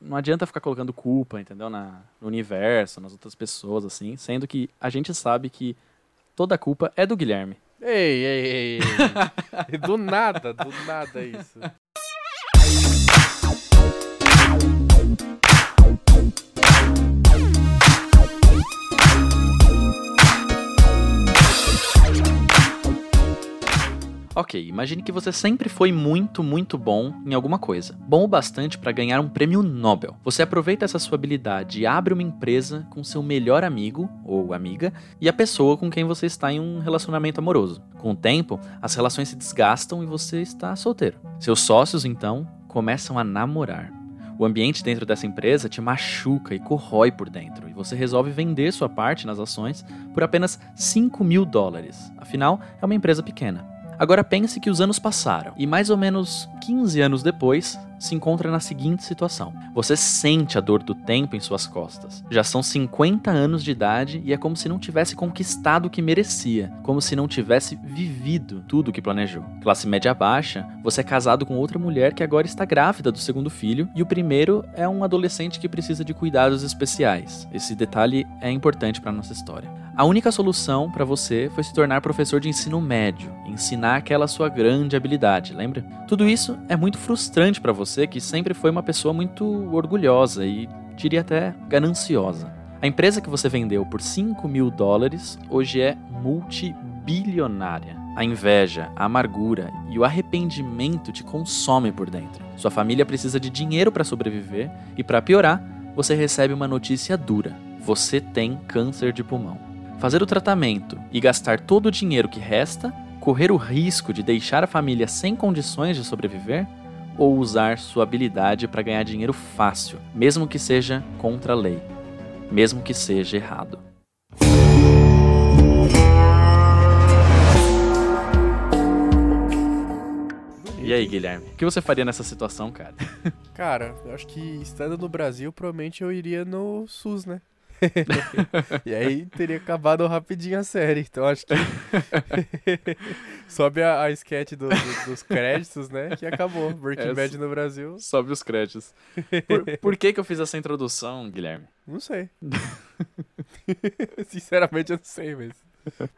não adianta ficar colocando culpa, entendeu? Na, no universo, nas outras pessoas, assim, sendo que a gente sabe que toda a culpa é do Guilherme. Ei, ei, ei, ei. do nada, do nada isso. Ok, imagine que você sempre foi muito, muito bom em alguma coisa. Bom o bastante para ganhar um prêmio Nobel. Você aproveita essa sua habilidade e abre uma empresa com seu melhor amigo ou amiga e a pessoa com quem você está em um relacionamento amoroso. Com o tempo, as relações se desgastam e você está solteiro. Seus sócios, então, começam a namorar. O ambiente dentro dessa empresa te machuca e corrói por dentro, e você resolve vender sua parte nas ações por apenas 5 mil dólares. Afinal, é uma empresa pequena. Agora pense que os anos passaram e mais ou menos 15 anos depois se encontra na seguinte situação. Você sente a dor do tempo em suas costas. Já são 50 anos de idade e é como se não tivesse conquistado o que merecia, como se não tivesse vivido tudo o que planejou. Classe média baixa, você é casado com outra mulher que agora está grávida do segundo filho e o primeiro é um adolescente que precisa de cuidados especiais. Esse detalhe é importante para nossa história. A única solução para você foi se tornar professor de ensino médio, ensinar aquela sua grande habilidade, lembra? Tudo isso é muito frustrante para você que sempre foi uma pessoa muito orgulhosa e diria até gananciosa. A empresa que você vendeu por 5 mil dólares hoje é multibilionária. A inveja, a amargura e o arrependimento te consomem por dentro. Sua família precisa de dinheiro para sobreviver e, para piorar, você recebe uma notícia dura: você tem câncer de pulmão fazer o tratamento e gastar todo o dinheiro que resta, correr o risco de deixar a família sem condições de sobreviver, ou usar sua habilidade para ganhar dinheiro fácil, mesmo que seja contra a lei, mesmo que seja errado. E aí, Guilherme, o que você faria nessa situação, cara? Cara, eu acho que estando no Brasil, provavelmente eu iria no SUS, né? e aí teria acabado rapidinho a série. Então acho que sobe a, a sketch do, do, dos créditos, né? Que acabou. Breaking é, Bad no Brasil. Sobe os créditos. Por, por, que que eu fiz essa introdução, Guilherme? Não sei. Sinceramente eu não sei mesmo.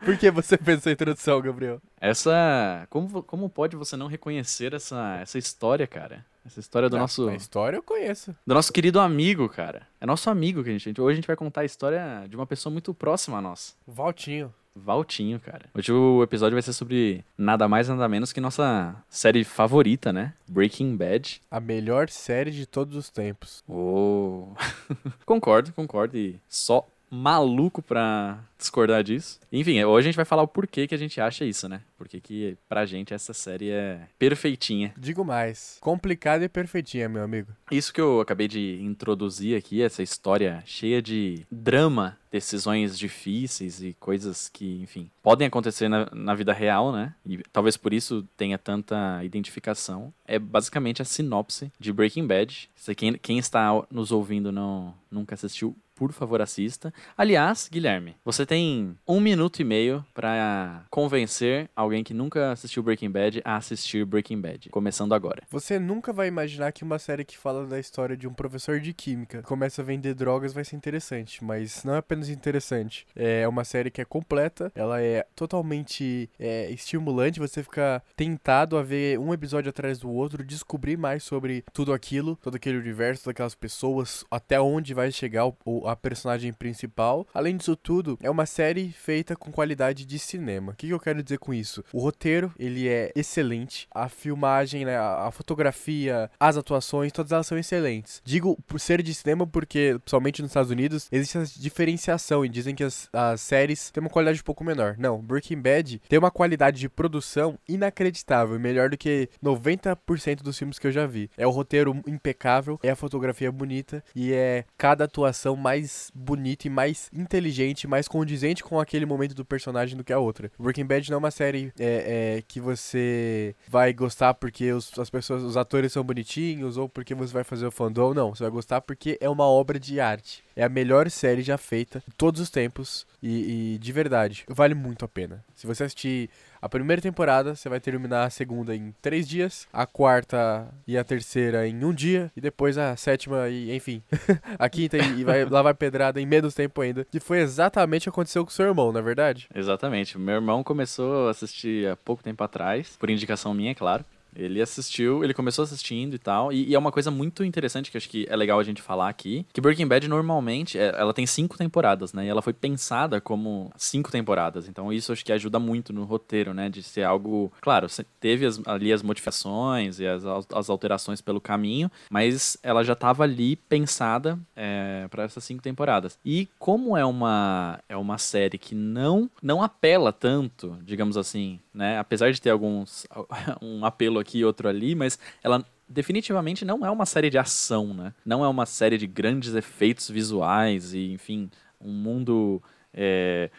Por que você fez essa introdução, Gabriel? Essa. Como, como pode você não reconhecer essa, essa história, cara? Essa história do nosso. A história eu conheço. Do nosso querido amigo, cara. É nosso amigo que a gente. Hoje a gente vai contar a história de uma pessoa muito próxima a nós. Valtinho. Valtinho, cara. Hoje o episódio vai ser sobre nada mais nada menos que nossa série favorita, né? Breaking Bad. A melhor série de todos os tempos. Oh. concordo, concordo. E só maluco pra discordar disso. Enfim, hoje a gente vai falar o porquê que a gente acha isso, né? Porque que pra gente essa série é perfeitinha. Digo mais, complicada e perfeitinha, meu amigo. Isso que eu acabei de introduzir aqui, essa história cheia de drama, decisões difíceis e coisas que, enfim, podem acontecer na, na vida real, né? E talvez por isso tenha tanta identificação. É basicamente a sinopse de Breaking Bad. Se quem, quem está nos ouvindo não nunca assistiu, por favor assista. Aliás, Guilherme, você tem um minuto e meio para convencer alguém que nunca assistiu Breaking Bad a assistir Breaking Bad, começando agora. Você nunca vai imaginar que uma série que fala da história de um professor de química começa a vender drogas vai ser interessante, mas não é apenas interessante. É uma série que é completa, ela é totalmente é, estimulante, você fica tentado a ver um episódio atrás do outro, descobrir mais sobre tudo aquilo, todo aquele universo, todas aquelas pessoas, até onde vai chegar o, a personagem principal. Além disso tudo, é uma série feita com qualidade de cinema. O que, que eu quero dizer com isso? O roteiro, ele é excelente. A filmagem, né, a fotografia, as atuações, todas elas são excelentes. Digo por ser de cinema porque, principalmente nos Estados Unidos, existe essa diferenciação e dizem que as, as séries têm uma qualidade um pouco menor. Não, Breaking Bad tem uma qualidade de produção inacreditável, melhor do que 90% dos filmes que eu já vi. É o roteiro impecável, é a fotografia bonita e é cada atuação mais bonita e mais inteligente, mais condizente com aquele momento do personagem do que a outra. Breaking Bad não é uma série é, é, que você vai gostar porque os, as pessoas, os atores são bonitinhos ou porque você vai fazer o fandom, não. Você vai gostar porque é uma obra de arte. É a melhor série já feita de todos os tempos e, e de verdade, vale muito a pena. Se você assistir A primeira temporada você vai terminar a segunda em três dias, a quarta e a terceira em um dia, e depois a sétima e, enfim, a quinta e, vai, lá vai pedrada em menos tempo ainda. Que foi exatamente o que aconteceu com seu irmão, não é verdade? Exatamente. Meu irmão começou a assistir há pouco tempo atrás, por indicação minha, é claro. Ele assistiu, ele começou assistindo e tal. E, e, é uma coisa muito interessante que acho que é legal a gente falar aqui: que Breaking Bad normalmente é, ela tem cinco temporadas, né? E ela foi pensada como cinco temporadas. Então isso acho que ajuda muito no roteiro, né? De ser algo. Claro, teve as, ali as modificações e as, as alterações pelo caminho, mas ela já estava ali pensada é, para essas cinco temporadas. E como é uma, é uma série que não, não apela tanto, digamos assim, né? Apesar de ter alguns. um apelo aqui e outro ali, mas ela definitivamente não é uma série de ação, né? Não é uma série de grandes efeitos visuais e, enfim, um mundo é,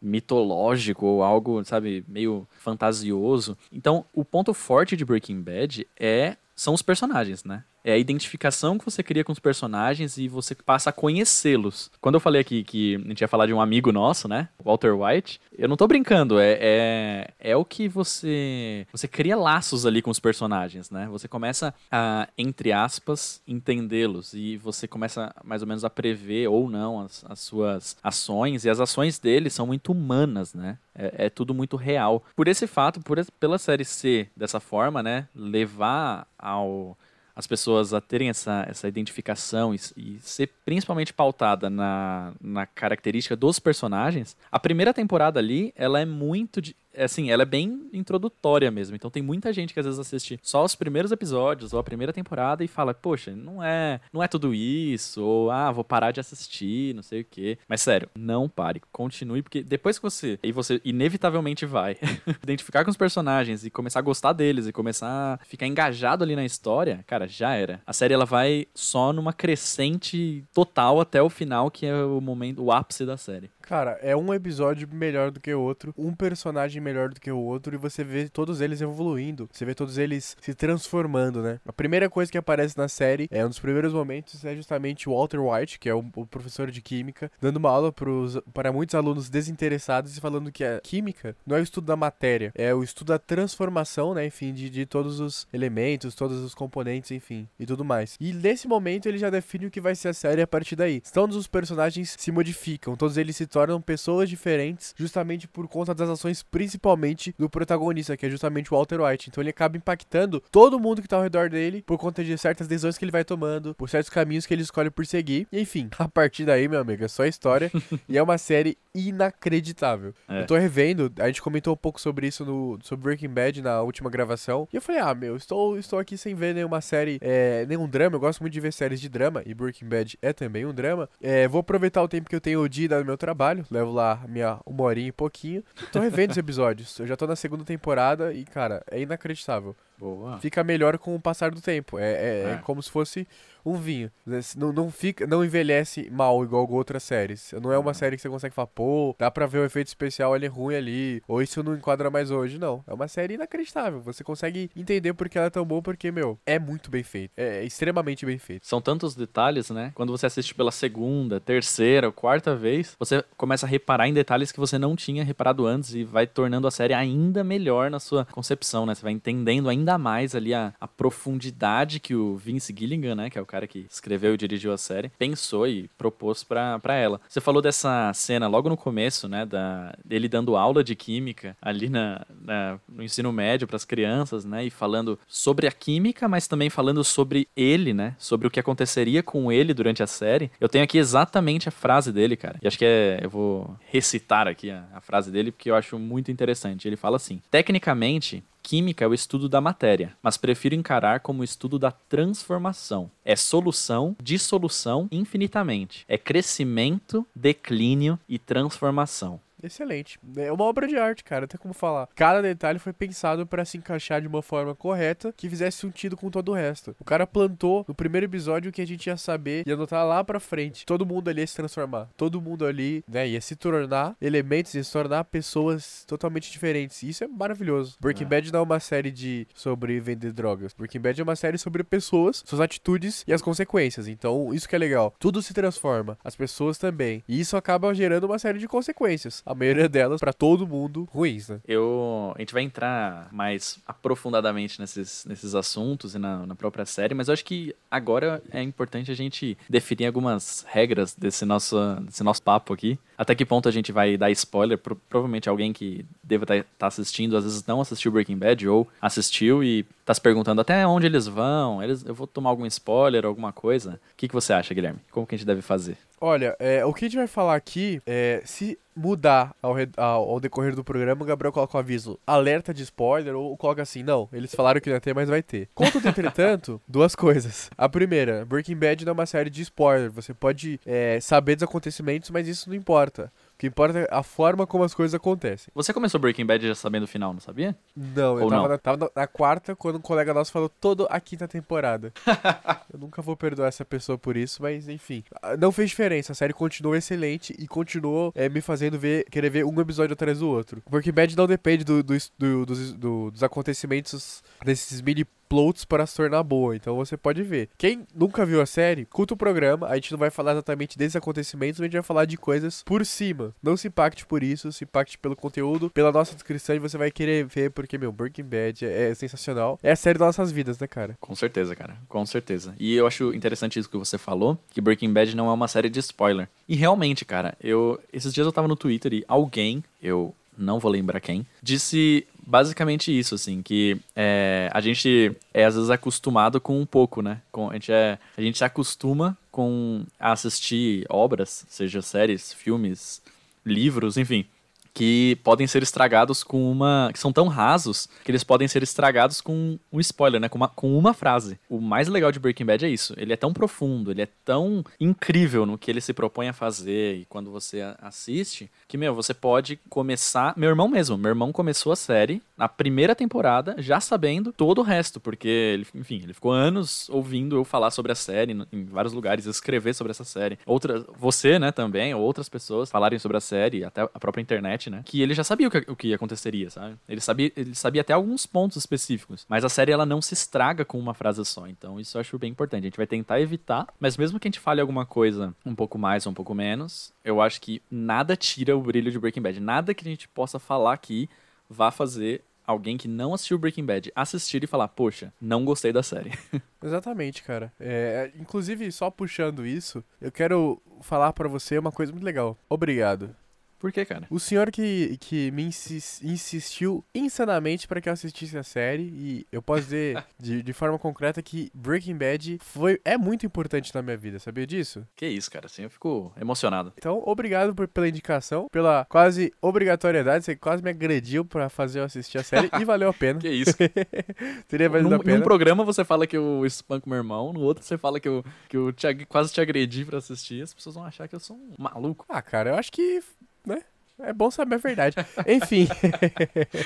mitológico ou algo, sabe, meio fantasioso. Então, o ponto forte de Breaking Bad é são os personagens, né? É a identificação que você cria com os personagens e você passa a conhecê-los. Quando eu falei aqui que a gente ia falar de um amigo nosso, né? Walter White, eu não tô brincando, é, é, é o que você. Você cria laços ali com os personagens, né? Você começa a, entre aspas, entendê-los e você começa mais ou menos a prever ou não as, as suas ações, e as ações deles são muito humanas, né? É, é, tudo muito real. Por esse fato, por, pela série ser dessa forma, né? Levar ao as pessoas a terem essa, essa identificação e, e, ser principalmente pautada na, na característica dos personagens, a primeira temporada ali, ela é muito de, assim, ela é bem introdutória mesmo. Então tem muita gente que às vezes assiste só os primeiros episódios ou a primeira temporada e fala, poxa, não é, não é tudo isso, ou ah, vou parar de assistir, não sei o quê. Mas sério, não pare, continue, porque depois que você, e você inevitavelmente vai identificar com os personagens e começar a gostar deles e começar a ficar engajado ali na história, cara, já era. A série ela vai só numa crescente total até o final, que é o momento, o ápice da série. Cara, é um episódio melhor do que o outro, um personagem melhor do que o outro, e você vê todos eles evoluindo. Você vê todos eles se transformando, né? A primeira coisa que aparece na série, é um dos primeiros momentos, é justamente o Walter White, que é o, o professor de química, dando uma aula pros, para muitos alunos desinteressados e falando que a química não é o estudo da matéria, é o estudo da transformação, né? Enfim, de, de todos os elementos, todos os componentes, enfim, e tudo mais. E nesse momento ele já define o que vai ser a série a partir daí. Todos os personagens se modificam, todos eles se tornam tornam pessoas diferentes justamente por conta das ações, principalmente do protagonista, que é justamente o Walter White. Então ele acaba impactando todo mundo que tá ao redor dele por conta de certas decisões que ele vai tomando, por certos caminhos que ele escolhe por seguir. Enfim, a partir daí, meu amigo, é só história. e é uma série inacreditável. É. Eu tô revendo, a gente comentou um pouco sobre isso no sobre Breaking Bad na última gravação. E eu falei, ah, meu, estou, estou aqui sem ver nenhuma série, é, nenhum drama. Eu gosto muito de ver séries de drama, e Breaking Bad é também um drama. É, vou aproveitar o tempo que eu tenho de dar no meu trabalho levo lá minha uma horinha e pouquinho. Tô revendo os episódios. Eu já tô na segunda temporada e, cara, é inacreditável. Boa. Fica melhor com o passar do tempo. É, é, é. é como se fosse um vinho. Não, não, fica, não envelhece mal igual outras séries. Não é uma série que você consegue falar, pô, dá pra ver o efeito especial ele é ruim ali, ou isso não enquadra mais hoje. Não. É uma série inacreditável. Você consegue entender porque ela é tão boa, porque, meu, é muito bem feito. É extremamente bem feito. São tantos detalhes, né? Quando você assiste pela segunda, terceira, quarta vez, você começa a reparar em detalhes que você não tinha reparado antes e vai tornando a série ainda melhor na sua concepção, né? Você vai entendendo ainda mais ali a, a profundidade que o Vince Gilligan, né? Que é o cara que escreveu e dirigiu a série, pensou e propôs para ela. Você falou dessa cena logo no começo, né, da, dele dando aula de química ali na, na no ensino médio para as crianças, né, e falando sobre a química, mas também falando sobre ele, né, sobre o que aconteceria com ele durante a série. Eu tenho aqui exatamente a frase dele, cara. E acho que é, eu vou recitar aqui a, a frase dele porque eu acho muito interessante. Ele fala assim: Tecnicamente, Química é o estudo da matéria, mas prefiro encarar como o estudo da transformação. É solução, dissolução infinitamente. É crescimento, declínio e transformação. Excelente. É uma obra de arte, cara, tem como falar. Cada detalhe foi pensado para se encaixar de uma forma correta que fizesse sentido com todo o resto. O cara plantou no primeiro episódio que a gente ia saber e anotar lá pra frente. Todo mundo ali ia se transformar. Todo mundo ali, né, ia se tornar elementos, ia se tornar pessoas totalmente diferentes. E isso é maravilhoso. Breaking é. Bad não é uma série de sobre vender drogas. Breaking Bad é uma série sobre pessoas, suas atitudes e as consequências. Então, isso que é legal. Tudo se transforma. As pessoas também. E isso acaba gerando uma série de consequências a maioria delas, pra todo mundo, ruins, né? Eu, a gente vai entrar mais aprofundadamente nesses, nesses assuntos e na, na própria série, mas eu acho que agora é importante a gente definir algumas regras desse nosso, desse nosso papo aqui. Até que ponto a gente vai dar spoiler? Pro, provavelmente alguém que deva estar tá assistindo, às vezes não assistiu Breaking Bad ou assistiu e tá se perguntando até onde eles vão. Eles, eu vou tomar algum spoiler, alguma coisa. O que, que você acha, Guilherme? Como que a gente deve fazer? Olha, é, o que a gente vai falar aqui é se mudar ao, ao, ao, decorrer do programa, o Gabriel coloca um aviso alerta de spoiler ou coloca assim, não, eles falaram que não ia ter, mas vai ter. Contudo, entretanto, duas coisas. A primeira, Breaking Bad não é uma série de spoiler, você pode é, saber dos acontecimentos, mas isso não importa. O que importa é a forma como as coisas acontecem. Você começou Breaking Bad já sabendo o final, não sabia? Não, eu tava, não? Na, tava na, quarta quando um colega nosso falou toda a quinta temporada. eu nunca vou perdoar essa pessoa por isso, mas enfim. Não fez diferença, a série continuou excelente e continuou é, me fazendo ver, querer ver um episódio atrás do outro. Breaking Bad não depende do, do, do, dos, dos acontecimentos desses mini plots para se tornar boa. Então você pode ver. Quem nunca viu a série, curta o programa. A gente não vai falar exatamente desses acontecimentos, a gente vai falar de coisas por cima. Não se impacte por isso, se impacte pelo conteúdo, pela nossa descrição e você vai querer ver, porque, meu, Breaking Bad é, é sensacional. É a série das nossas vidas, né, cara? Com certeza, cara. Com certeza. E eu acho interessante isso que você falou, que Breaking Bad não é uma série de spoiler. E realmente, cara, eu. Esses dias eu tava no Twitter e alguém, eu não vou lembrar quem, disse basicamente isso, assim, que é, a gente é às vezes acostumado com um pouco, né? Com, a, gente é, a gente se acostuma com assistir obras, seja séries, filmes, livros, enfim, que podem ser estragados com uma. que são tão rasos que eles podem ser estragados com um spoiler, né? Com uma, com uma frase. O mais legal de Breaking Bad é isso. Ele é tão profundo, ele é tão incrível no que ele se propõe a fazer e quando você assiste, que, meu, você pode começar. Meu irmão mesmo, meu irmão começou a série na primeira temporada, já sabendo todo o resto, porque, ele, enfim, ele ficou anos ouvindo eu falar sobre a série em vários lugares, escrever sobre essa série. Outra, você, né, também, outras pessoas falarem sobre a série, até a própria internet né? Que ele já sabia o que, o que aconteceria, sabe? Ele sabia, ele sabia até alguns pontos específicos. Mas a série ela não se estraga com uma frase só. Então isso eu acho bem importante. A gente vai tentar evitar, mas mesmo que a gente fale alguma coisa um pouco mais ou um pouco menos, eu acho que nada tira o brilho de Breaking Bad. Nada que a gente possa falar aqui vá fazer alguém que não assistiu Breaking Bad assistir e falar, poxa, não gostei da série. Exatamente, cara. É, inclusive, só puxando isso, eu quero falar para você uma coisa muito legal. Obrigado. Por que, cara? O senhor que, que me insis, insistiu insanamente para que eu assistisse a série, e eu posso dizer de, de forma concreta que Breaking Bad foi, é muito importante na minha vida, sabia disso? Que isso, cara, assim eu fico emocionado. Então, obrigado por, pela indicação, pela quase obrigatoriedade, você quase me agrediu para fazer eu assistir a série, e valeu a pena. que isso. Teria valido a pena. Num programa você fala que eu espanco meu irmão, no outro você fala que eu, que eu te, quase te agredi para assistir, as pessoas vão achar que eu sou um maluco. Ah, cara, eu acho que né? É bom saber a verdade. Enfim.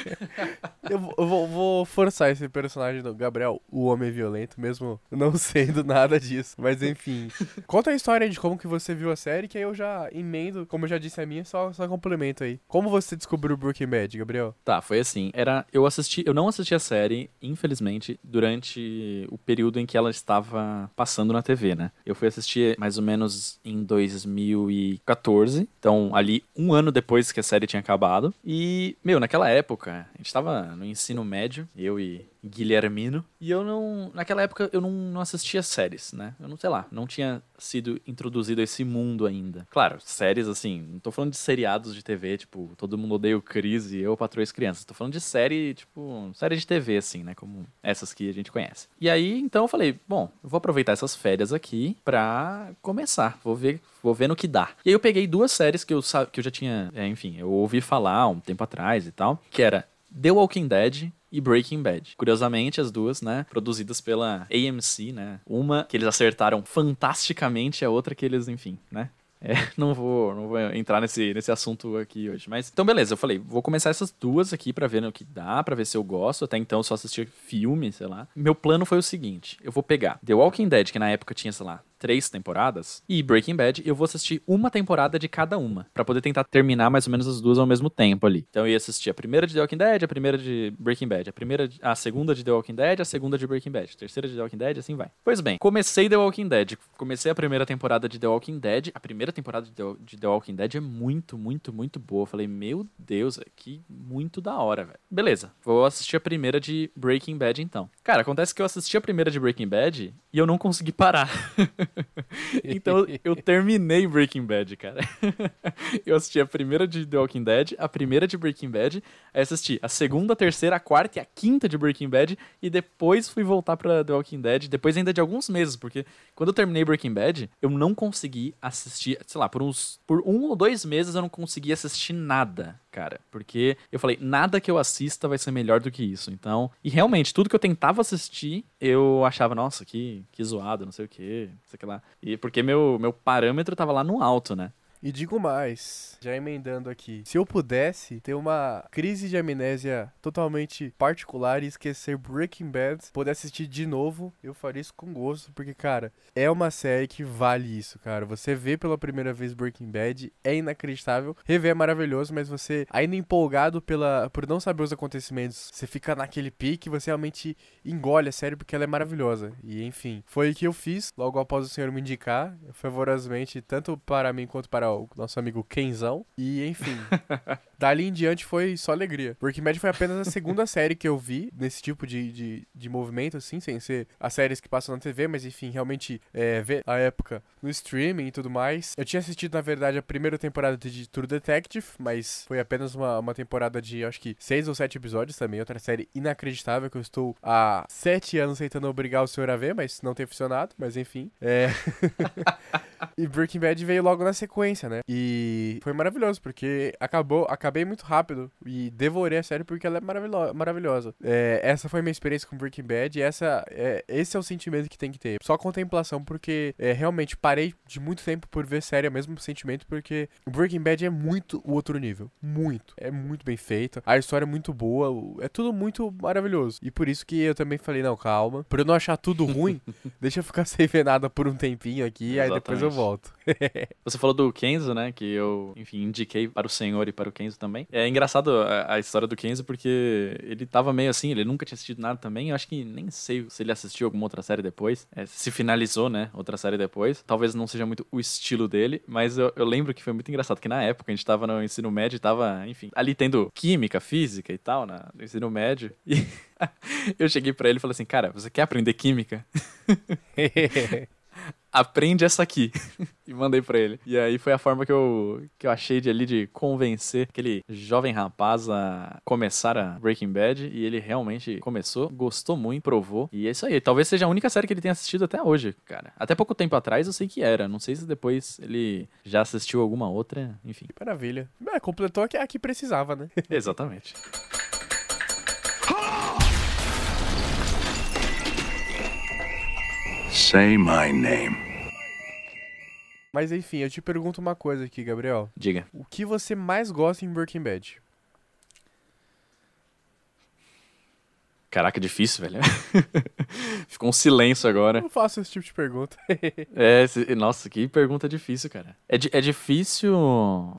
eu vou, vou, forçar esse personagem do Gabriel, o homem violento, mesmo não sendo nada disso. Mas enfim. Conta a história de como que você viu a série, que aí eu já emendo, como eu já disse a minha, só, só complemento aí. Como você descobriu Breaking Bad, Gabriel? Tá, foi assim. Era. Eu assisti. Eu não assisti a série, infelizmente, durante o período em que ela estava passando na TV, né? Eu fui assistir mais ou menos em 2014. Então, ali, um ano depois depois que a série tinha acabado. E, meu, naquela época, a gente tava no ensino médio, eu e Guilhermino. E eu não. Naquela época eu não, não assistia séries, né? Eu não sei lá, não tinha sido introduzido a esse mundo ainda. Claro, séries assim, não tô falando de seriados de TV, tipo, todo mundo odeia o Cris e eu patroa as crianças. Tô falando de série, tipo, série de TV, assim, né? Como essas que a gente conhece. E aí, então eu falei, bom, eu vou aproveitar essas férias aqui pra começar. Vou ver, vou ver no que dá. E aí eu peguei duas séries que eu, que eu já tinha, é, enfim, eu ouvi falar um tempo atrás e tal, que era The Walking Dead e Breaking Bad. Curiosamente, as duas, né, produzidas pela AMC, né? Uma que eles acertaram fantasticamente, a outra que eles, enfim, né, é, não vou, não vou entrar nesse, nesse assunto aqui hoje. Mas então, beleza, eu falei, vou começar essas duas aqui para ver no que dá, para ver se eu gosto. Até então só assistia filme, sei lá. Meu plano foi o seguinte: eu vou pegar The Walking Dead, que na época tinha, sei lá, três temporadas. E Breaking Bad, eu vou assistir uma temporada de cada uma, para poder tentar terminar mais ou menos as duas ao mesmo tempo ali. Então eu ia assistir a primeira de The Walking Dead, a primeira de Breaking Bad, a primeira, a segunda de The Walking Dead, a segunda de Breaking Bad, a terceira de The Walking Dead, assim vai. Pois bem, comecei The Walking Dead, comecei a primeira temporada de The Walking Dead. A primeira temporada de The, de Walking Dead é muito, muito, muito boa. Falei, meu Deus, que muito da hora, velho. Beleza, vou assistir a primeira de Breaking Bad então. Cara, acontece que eu assisti a primeira de Breaking Bad e eu não consegui parar. então eu terminei Breaking Bad, cara. eu assisti a primeira de The Walking Dead, a primeira de Breaking Bad, aí assisti a segunda, a terceira, a quarta e a quinta de Breaking Bad e depois fui voltar pra The Walking Dead, depois ainda de alguns meses, porque quando eu terminei Breaking Bad, eu não consegui assistir, sei lá, por uns por um ou dois meses eu não consegui assistir nada, cara, porque eu falei, nada que eu assista vai ser melhor do que isso. Então, e realmente tudo que eu tentava assistir, eu achava, nossa, que que zoado, não sei o que, não sei o que lá. E porque meu meu parâmetro tava lá no alto, né? E digo mais, já emendando aqui, se eu pudesse ter uma crise de amnésia totalmente particular e esquecer Breaking Bad, poder assistir de novo, eu faria isso com gosto, porque, cara, é uma série que vale isso, cara. Você vê pela primeira vez Breaking Bad, é inacreditável, rever é maravilhoso, mas você, ainda empolgado pela, por não saber os acontecimentos, você fica naquele pique, você realmente engole a série porque ela é maravilhosa. E, enfim, foi o que eu fiz logo após o senhor me indicar, favorosamente, tanto para mim quanto para o nosso amigo Kenzão. E, enfim, dali em diante foi só alegria. Breaking Bad foi apenas a segunda série que eu vi nesse tipo de, de, de movimento, assim, sem ser as séries que passam na TV, mas enfim, realmente é, ver a época no streaming e tudo mais. Eu tinha assistido, na verdade, a primeira temporada de True Detective, mas foi apenas uma, uma temporada de, acho que, seis ou sete episódios também. Outra série inacreditável que eu estou há sete anos tentando obrigar o senhor a ver, mas não tem funcionado, mas enfim. É. e Breaking Bad veio logo na sequência, né? E foi maravilhoso, porque acabou, acabei muito rápido e devorei a série porque ela é maravilo maravilhosa. É, essa foi minha experiência com Breaking Bad e essa, é, esse é o sentimento que tem que ter. Só contemplação, porque é, realmente parei de muito tempo por ver série, é o mesmo sentimento, porque Breaking Bad é muito o outro nível. Muito. É muito bem feito. A história é muito boa. É tudo muito maravilhoso. E por isso que eu também falei, não, calma. Por eu não achar tudo ruim, deixa eu ficar sem ver nada por um tempinho aqui, Exatamente. aí depois eu volto. Você falou do Kenzo, né? Que eu, enfim, indiquei para o senhor e para o Kenzo também. É engraçado a, a, história do Kenzo porque ele tava meio assim, ele nunca tinha assistido nada também. Eu acho que nem sei se ele assistiu alguma outra série depois. É, se finalizou, né? Outra série depois. Talvez não seja muito o estilo dele, mas eu, eu lembro que foi muito engraçado que na época a gente tava no ensino médio e tava, enfim, ali tendo química, física e tal, na, no ensino médio. E eu cheguei para ele e falei assim, cara, você quer aprender química? aprende essa aqui. e mandei para ele. E aí foi a forma que eu, que eu achei de ali de convencer aquele jovem rapaz a começar a Breaking Bad. E ele realmente começou, gostou muito, provou. E é isso aí. Talvez seja a única série que ele tenha assistido até hoje, cara. Até pouco tempo atrás eu sei que era. Não sei se depois ele já assistiu alguma outra, enfim. Que maravilha. É, completou a que, a que precisava, né? Exatamente. Say my name. Mas enfim, eu te pergunto uma coisa aqui, Gabriel. Diga. O que você mais gosta em Breaking Bad? Caraca, difícil, velho. Ficou um silêncio agora. Eu faço esse tipo de pergunta. é, nossa, que pergunta difícil, cara. É, é difícil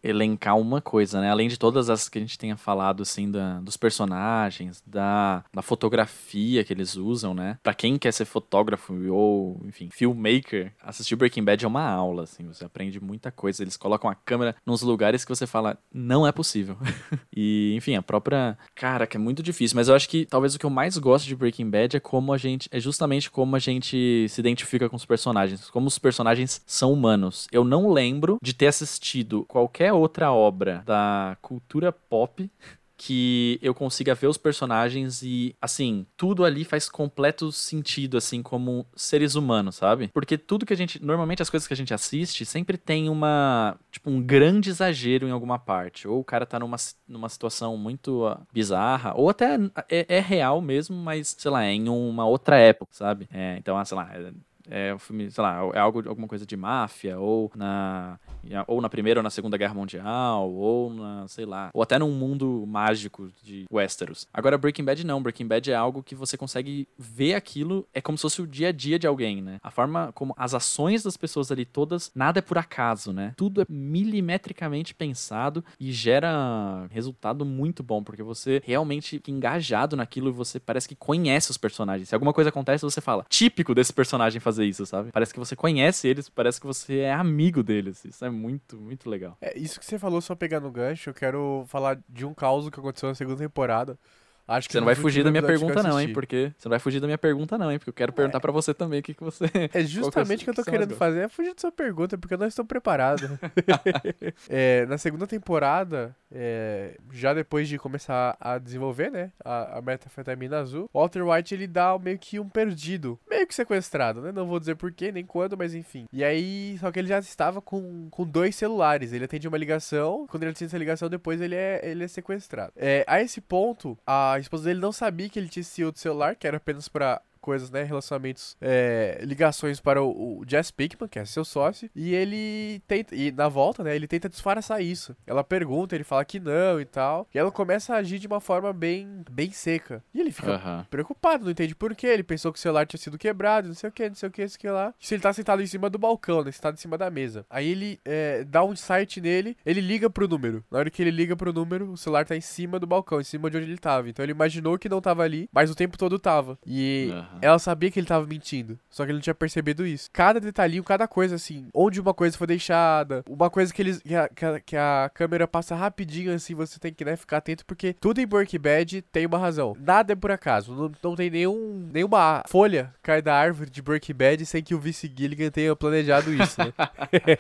elencar uma coisa, né? Além de todas as que a gente tenha falado, assim, da, dos personagens, da, da fotografia que eles usam, né? Pra quem quer ser fotógrafo ou, enfim, filmmaker, assistir Breaking Bad é uma aula, assim. Você aprende muita coisa. Eles colocam a câmera nos lugares que você fala, não é possível. e, enfim, a própria. Cara, que é muito difícil. Mas eu acho que talvez o que eu mais mais gosto de Breaking Bad é como a gente. É justamente como a gente se identifica com os personagens. Como os personagens são humanos. Eu não lembro de ter assistido qualquer outra obra da cultura pop que eu consiga ver os personagens e, assim, tudo ali faz completo sentido, assim, como seres humanos, sabe? Porque tudo que a gente. Normalmente as coisas que a gente assiste sempre tem uma. Tipo, um grande exagero em alguma parte. Ou o cara tá numa, numa situação muito uh, bizarra, ou até é, é, real mesmo, mas, sei lá, é em uma outra época, sabe? É, então, sei lá. É, é um filme, sei lá, é algo, alguma coisa de máfia, ou na, ou na Primeira ou na Segunda Guerra Mundial, ou na, sei lá, ou até num mundo mágico de Westeros. Agora, Breaking Bad não. Breaking Bad é algo que você consegue ver aquilo, é como se fosse o dia a dia de alguém, né? A forma como as ações das pessoas ali todas, nada é por acaso, né? Tudo é milimetricamente pensado e gera resultado muito bom, porque você realmente fica engajado naquilo e você parece que conhece os personagens. Se alguma coisa acontece, você fala, típico desse personagem fazer isso, sabe? Parece que você conhece eles, parece que você é amigo deles. Isso é muito, muito legal. É, isso que você falou, só pegar no gancho, eu quero falar de um caos que aconteceu na segunda temporada. Acho que você não vai fugir da minha pergunta, não, hein? Porque você não vai fugir da minha pergunta, não, hein? Porque eu quero perguntar é. para você também o que, que você. É justamente o que eu tô querendo fazer, é fugir da sua pergunta, porque eu não estou preparado. é, na segunda temporada, é, já depois de começar a desenvolver, né? A, a metafetamina azul, Walter White ele dá meio que um perdido, meio que sequestrado, né? Não vou dizer porquê, nem quando, mas enfim. E aí, só que ele já estava com, com dois celulares. Ele atende uma ligação, quando ele atende essa ligação, depois ele é, ele é sequestrado. É, a esse ponto, a a esposa dele não sabia que ele tinha esse outro celular, que era apenas para coisas, né? Relacionamentos, é, ligações para o, o Jess Pickman, que é seu sócio, e ele tenta, e na volta, né? Ele tenta disfarçar isso. Ela pergunta, ele fala que não e tal, e ela começa a agir de uma forma bem, bem seca. E ele fica uhum. preocupado, não entende por quê. Ele pensou que o celular tinha sido quebrado, não sei o que, não sei o que, não sei o que lá. Isso ele tá sentado em cima do balcão, né? Sentado em cima da mesa. Aí ele é, dá um insight nele, ele liga pro número. Na hora que ele liga pro número, o celular tá em cima do balcão, em cima de onde ele tava. Então ele imaginou que não tava ali, mas o tempo todo tava. E uhum. Ela sabia que ele tava mentindo, só que ele não tinha percebido isso. Cada detalhinho, cada coisa assim, onde uma coisa foi deixada, uma coisa que eles que a, que a, que a câmera passa rapidinho assim, você tem que né, ficar atento porque tudo em Breaking Bad tem uma razão. Nada é por acaso, não, não tem nenhum nenhuma folha cai da árvore de Breaking Bad sem que o vice Gilligan tenha planejado isso, né?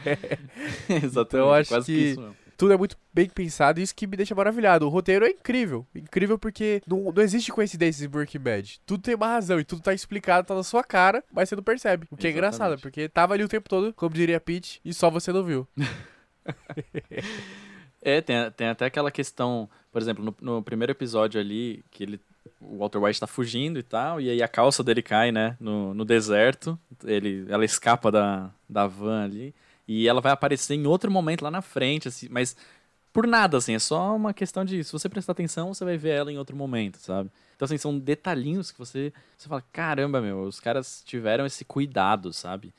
Exatamente, então, acho quase que, que isso mesmo tudo é muito bem pensado, isso que me deixa maravilhado. O roteiro é incrível, incrível porque não, não existe coincidência em Breaking Bad. Tudo tem uma razão e tudo tá explicado, tá na sua cara, mas você não percebe. O que Exatamente. é engraçado, porque tava ali o tempo todo, como diria Pete, e só você não viu. é, tem, tem até aquela questão, por exemplo, no, no primeiro episódio ali, que ele o Walter White tá fugindo e tal, e aí a calça dele cai, né, no, no deserto, ele, ela escapa da, da van ali, e ela vai aparecer em outro momento lá na frente, assim, mas por nada, assim, é só uma questão de, se você prestar atenção, você vai ver ela em outro momento, sabe? Então, assim, são detalhinhos que você, você fala, caramba, meu, os caras tiveram esse cuidado, sabe?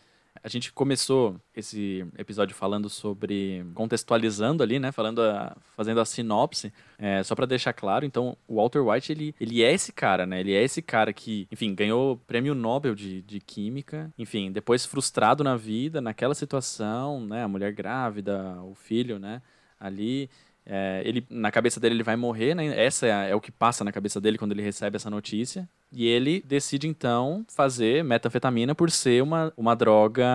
A gente começou esse episódio falando sobre contextualizando ali, né? Falando a, fazendo a sinopse, é, só para deixar claro. Então, o Walter White ele, ele é esse cara, né? Ele é esse cara que, enfim, ganhou prêmio Nobel de, de química. Enfim, depois frustrado na vida, naquela situação, né? A mulher grávida, o filho, né? Ali é, ele, na cabeça dele ele vai morrer, né? Essa é, é, o que passa na cabeça dele quando ele recebe essa notícia. E ele decide então fazer metanfetamina por ser uma, uma droga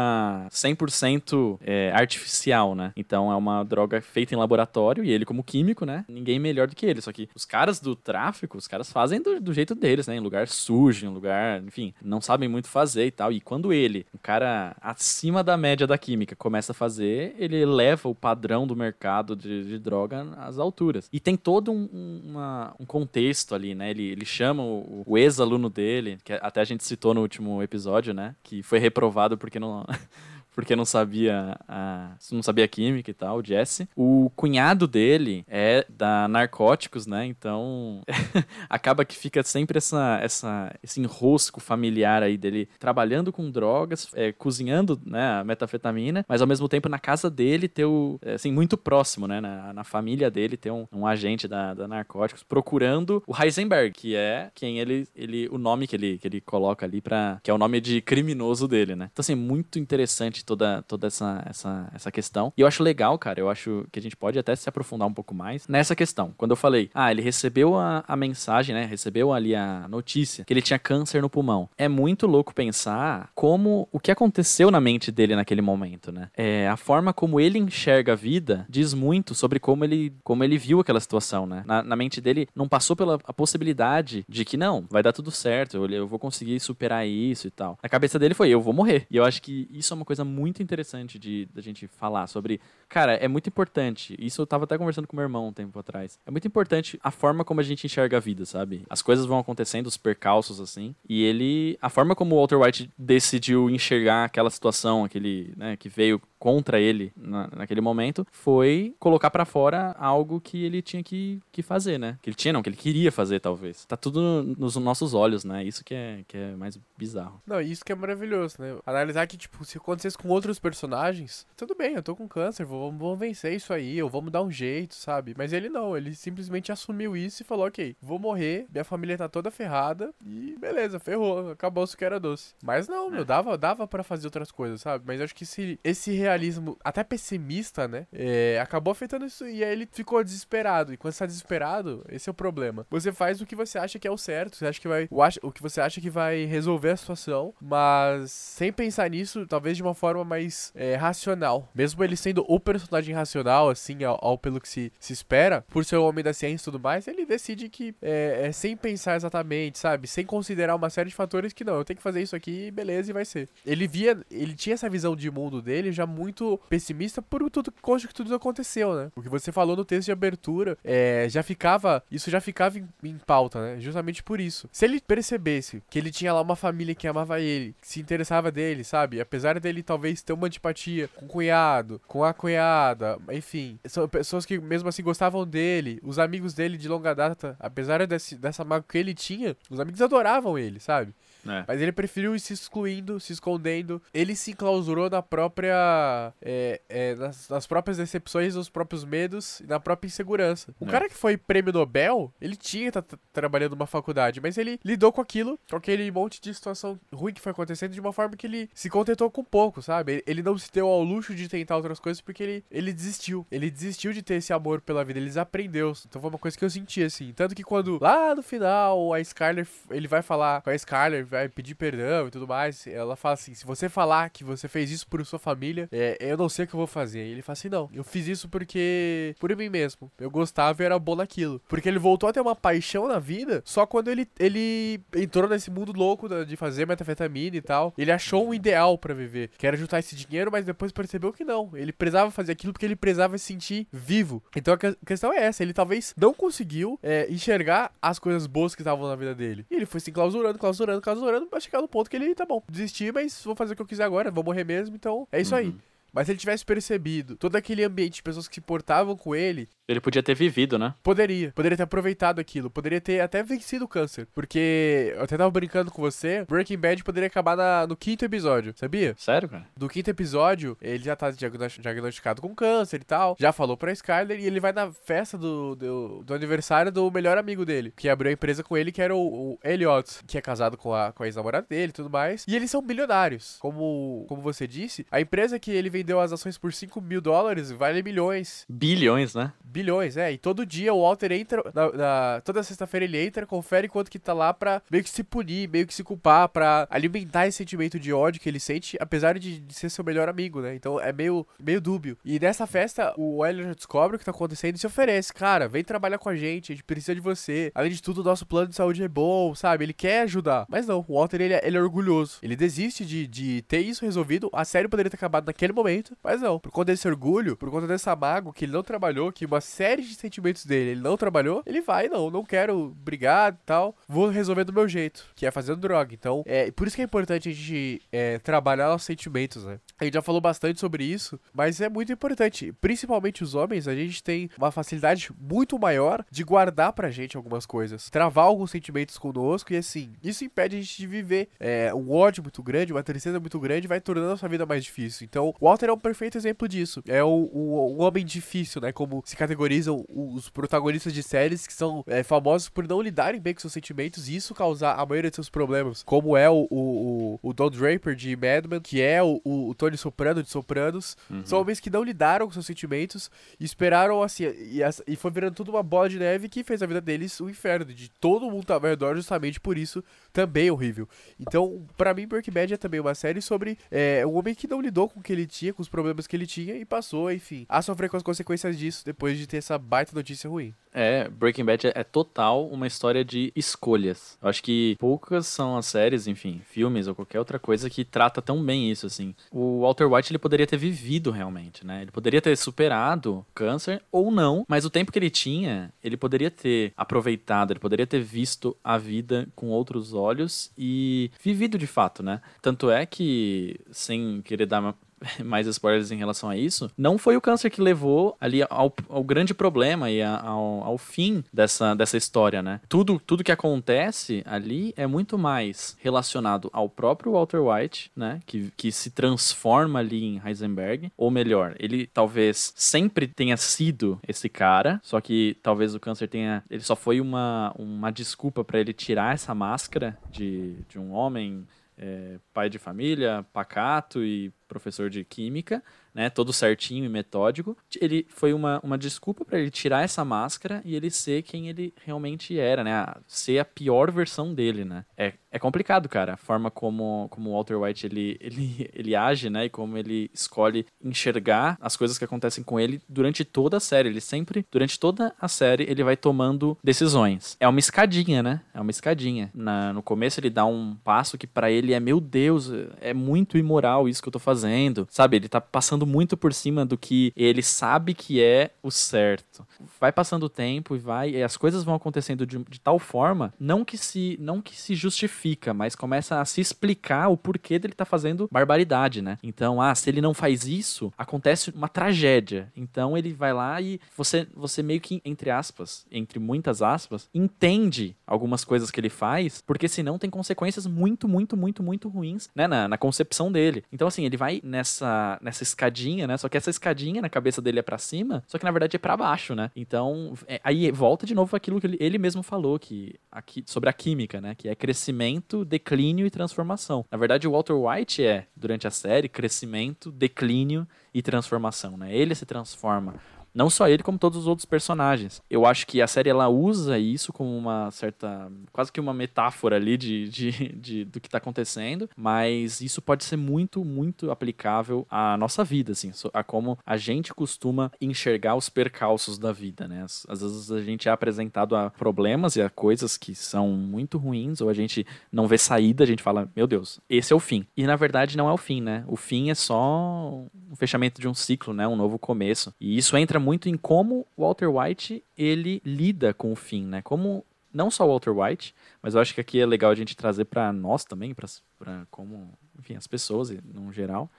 100% é, artificial, né? Então é uma droga feita em laboratório e ele como químico, né? Ninguém melhor do que ele. Só que os caras do tráfico, os caras fazem do, do jeito deles, né? Em lugar sujo, em lugar, enfim, não sabem muito fazer e tal. E quando ele, um cara acima da média da química, começa a fazer, ele leva o padrão do mercado de, de droga às alturas. E tem todo um, uma, um contexto ali, né? Ele, ele chama o, o ex aluno dele, que até a gente citou no último episódio, né? Que foi reprovado porque não, porque não sabia a, não sabia química e tal, o Jesse. O cunhado dele é da Narcóticos, né? Então acaba que fica sempre essa, essa, esse enrosco familiar aí dele trabalhando com drogas, é, cozinhando né, a metafetamina, mas ao mesmo tempo na casa dele ter o, é, assim, muito próximo, né? Na, na família dele ter um, um agente da, da Narcóticos procurando o Heisenberg, que é quem ele, ele o nome que ele, que ele coloca ali para que é o nome de criminoso dele, né? Então assim, muito interessante toda, toda essa, essa, essa questão. E eu acho legal, cara, eu acho que a gente pode até se aprofundar um pouco mais nessa questão. Quando eu falei, ah, ele recebeu a, a mensagem, né? Recebeu ali a notícia que ele tinha câncer no pulmão. É muito louco pensar como o que aconteceu na mente dele naquele momento, né? É, a forma como ele enxerga a vida diz muito sobre como ele, como ele viu aquela situação, né? Na, na mente dele não passou pela a possibilidade de que não, vai dar tudo certo, eu, eu vou conseguir superar isso e tal. Na cabeça dele foi, eu vou morrer. E eu acho que isso é uma coisa muito interessante de da gente falar sobre. Cara, é muito importante. Isso eu tava até conversando com meu irmão um tempo atrás. É muito importante a forma como a gente enxerga a vida, sabe? As coisas vão acontecendo, os percalços, assim. E ele. A forma como o Walter White decidiu enxergar aquela situação, aquele. né, que veio contra ele na, naquele momento, foi colocar para fora algo que ele tinha que, que fazer, né? Que ele tinha, não, que ele queria fazer, talvez. Tá tudo nos nossos olhos, né? Isso que é, que é mais bizarro. Não, isso que é maravilhoso, né? Analisar que, tipo, se acontecesse com outros personagens, tudo bem, eu tô com câncer, vou, vou vencer isso aí, eu vou dar um jeito, sabe? Mas ele não, ele simplesmente assumiu isso e falou, ok, vou morrer, minha família tá toda ferrada e beleza, ferrou, acabou o que era doce. Mas não, é. meu, dava, dava para fazer outras coisas, sabe? Mas acho que se esse realismo, até pessimista, né, é, acabou afetando isso e aí ele ficou desesperado. E quando você tá desesperado, esse é o problema. Você faz o que você acha que é o certo, você acha que vai, o que você acha que vai resolver a situação, mas sem pensar nisso, talvez de uma forma mais é, racional. Mesmo ele sendo o personagem racional, assim, ao, ao, pelo que se, se espera, por ser o homem da ciência e tudo mais, ele decide que é, é, sem pensar exatamente, sabe? Sem considerar uma série de fatores que não, eu tenho que fazer isso aqui, beleza, e vai ser. Ele via, ele tinha essa visão de mundo dele já muito pessimista por tudo que tudo aconteceu, né? O que você falou no texto de abertura, é, já ficava, isso já ficava em, em pauta, né? Justamente por isso. Se ele percebesse que ele tinha lá uma família que amava ele, que se interessava dele, sabe? Apesar dele talvez ter uma antipatia com o cunhado, com a cunhada, enfim, são pessoas que mesmo assim gostavam dele, os amigos dele de longa data, apesar desse, dessa mágoa que ele tinha, os amigos adoravam ele, sabe? É. Mas ele preferiu ir se excluindo, se escondendo. Ele se enclausurou na própria. É, é, nas, nas, próprias decepções, nos próprios medos e na própria insegurança. O é. cara que foi prêmio Nobel, ele tinha tá trabalhando numa faculdade, mas ele lidou com aquilo, com aquele monte de situação ruim que foi acontecendo, de uma forma que ele se contentou com pouco, sabe? Ele, ele não se deu ao luxo de tentar outras coisas porque ele, ele desistiu. Ele desistiu de ter esse amor pela vida, ele desaprendeu. Então foi uma coisa que eu senti assim. Tanto que quando lá no final a Skyler, ele vai falar com a Skyler vai pedir perdão e tudo mais. Ela fala assim: se você falar que você fez isso por sua família, é, eu não sei o que eu vou fazer. E ele fala assim: não, eu fiz isso porque. por mim mesmo. Eu gostava e era bom naquilo. Porque ele voltou a ter uma paixão na vida só quando ele, ele entrou nesse mundo louco de fazer metafetamina e tal. Ele achou um ideal para viver, que era juntar esse dinheiro, mas depois percebeu que não. Ele precisava fazer aquilo porque ele precisava se sentir vivo. Então a questão é essa: ele talvez não conseguiu é, enxergar as coisas boas que estavam na vida dele. E ele foi se enclausurando, clausurando, clausurando explorando pra chegar no ponto que ele, tá bom, desisti, mas vou fazer o que eu quiser agora, vou morrer mesmo, então é isso uhum. aí. Mas se ele tivesse percebido todo aquele ambiente de pessoas que se portavam com ele. Ele podia ter vivido, né? Poderia. Poderia ter aproveitado aquilo. Poderia ter até vencido o câncer. Porque eu até tava brincando com você. Breaking Bad poderia acabar na, no quinto episódio, sabia? Sério, cara? Do quinto episódio, ele já tá diagnosticado com câncer e tal. Já falou pra Skyler e ele vai na festa do, do, do aniversário do melhor amigo dele. Que abriu a empresa com ele, que era o, o Elliot. Que é casado com a, com a ex-namorada dele e tudo mais. E eles são bilionários. Como, como você disse, a empresa que ele vem vendeu as ações por 5 mil dólares, vale milhões. Bilhões, né? Bilhões, é. E todo dia o Walter entra, na, na, toda sexta-feira ele entra, confere quanto que tá lá pra meio que se punir, meio que se culpar, pra alimentar esse sentimento de ódio que ele sente, apesar de, de ser seu melhor amigo, né? Então é meio, meio dúbio. E nessa festa, o Elliot descobre o que tá acontecendo e se oferece. Cara, vem trabalhar com a gente, a gente precisa de você. Além de tudo, o nosso plano de saúde é bom, sabe? Ele quer ajudar. Mas não, o Walter, ele é, ele é orgulhoso. Ele desiste de, de ter isso resolvido. A série poderia ter acabado naquele momento momento, mas não. Por conta desse orgulho, por conta dessa mago que ele não trabalhou, que uma série de sentimentos dele ele não trabalhou, ele vai, não, não quero brigar e tal, vou resolver do meu jeito, que é fazendo droga. Então, é por isso que é importante a gente é, trabalhar os sentimentos, né? A gente já falou bastante sobre isso, mas é muito importante. Principalmente os homens, a gente tem uma facilidade muito maior de guardar pra gente algumas coisas, travar alguns sentimentos conosco e assim, isso impede a gente de viver é, um ódio muito grande, uma tristeza muito grande, vai tornando a nossa vida mais difícil. Então, o Walter é um perfeito exemplo disso. É o, o, o homem difícil, né? Como se categorizam os protagonistas de séries que são é, famosos por não lidarem bem com seus sentimentos e isso causar a maioria de seus problemas. Como é o, o, o Don Draper de Mad Men, que é o, o Tony Soprano de Sopranos. Uhum. São homens que não lidaram com seus sentimentos e esperaram assim. E, e foi virando tudo uma bola de neve que fez a vida deles um inferno. De todo mundo ao redor, justamente por isso também horrível. Então, para mim, Breaking Bad é também uma série sobre é, um homem que não lidou com o que ele tinha com os problemas que ele tinha, e passou, enfim, a sofrer com as consequências disso depois de ter essa baita notícia ruim. É, Breaking Bad é, é total uma história de escolhas. Eu acho que poucas são as séries, enfim, filmes ou qualquer outra coisa que trata tão bem isso, assim. O Walter White, ele poderia ter vivido realmente, né? Ele poderia ter superado câncer ou não, mas o tempo que ele tinha, ele poderia ter aproveitado, ele poderia ter visto a vida com outros olhos e vivido de fato, né? Tanto é que, sem querer dar mais spoilers em relação a isso, não foi o câncer que levou ali ao, ao grande problema e ao, ao fim dessa, dessa história, né? Tudo, tudo que acontece ali é muito mais relacionado ao próprio Walter White, né? Que, que se transforma ali em Heisenberg, ou melhor, ele talvez sempre tenha sido esse cara, só que talvez o câncer tenha. Ele só foi uma, uma desculpa para ele tirar essa máscara de, de um homem. É, pai de família, pacato e professor de química, né, todo certinho e metódico. Ele foi uma, uma desculpa para ele tirar essa máscara e ele ser quem ele realmente era, né, ser a pior versão dele, né. É, é complicado, cara, a forma como como o Walter White ele, ele, ele age, né, e como ele escolhe enxergar as coisas que acontecem com ele durante toda a série. Ele sempre, durante toda a série, ele vai tomando decisões. É uma escadinha, né? É uma escadinha. Na, no começo ele dá um passo que para ele é, meu Deus, é muito imoral isso que eu tô fazendo. Sabe, ele tá passando muito por cima do que ele sabe que é o certo. Vai passando o tempo e vai, e as coisas vão acontecendo de, de tal forma, não que se não que se justifica, mas começa a se explicar o porquê dele tá fazendo barbaridade, né? Então, ah, se ele não faz isso, acontece uma tragédia. Então ele vai lá e você você meio que entre aspas, entre muitas aspas, entende algumas coisas que ele faz, porque senão tem consequências muito, muito, muito, muito ruins, né, na, na concepção dele. Então assim, ele vai nessa nessa escadinha, né? Só que essa escadinha na cabeça dele é para cima, só que na verdade é para baixo, né? Então, é, aí volta de novo aquilo que ele, ele mesmo falou que aqui sobre a química, né, que é crescimento, declínio e transformação. Na verdade, o Walter White é durante a série crescimento, declínio e transformação, né? Ele se transforma não só ele, como todos os outros personagens. Eu acho que a série ela usa isso como uma certa. quase que uma metáfora ali de, de, de do que está acontecendo, mas isso pode ser muito, muito aplicável à nossa vida, assim, a como a gente costuma enxergar os percalços da vida, né? Às, às vezes a gente é apresentado a problemas e a coisas que são muito ruins, ou a gente não vê saída, a gente fala, meu Deus, esse é o fim. E na verdade não é o fim, né? O fim é só um fechamento de um ciclo, né? Um novo começo. E isso entra muito em como Walter White ele lida com o fim, né? Como não só Walter White, mas eu acho que aqui é legal a gente trazer para nós também, para como, enfim, as pessoas no geral,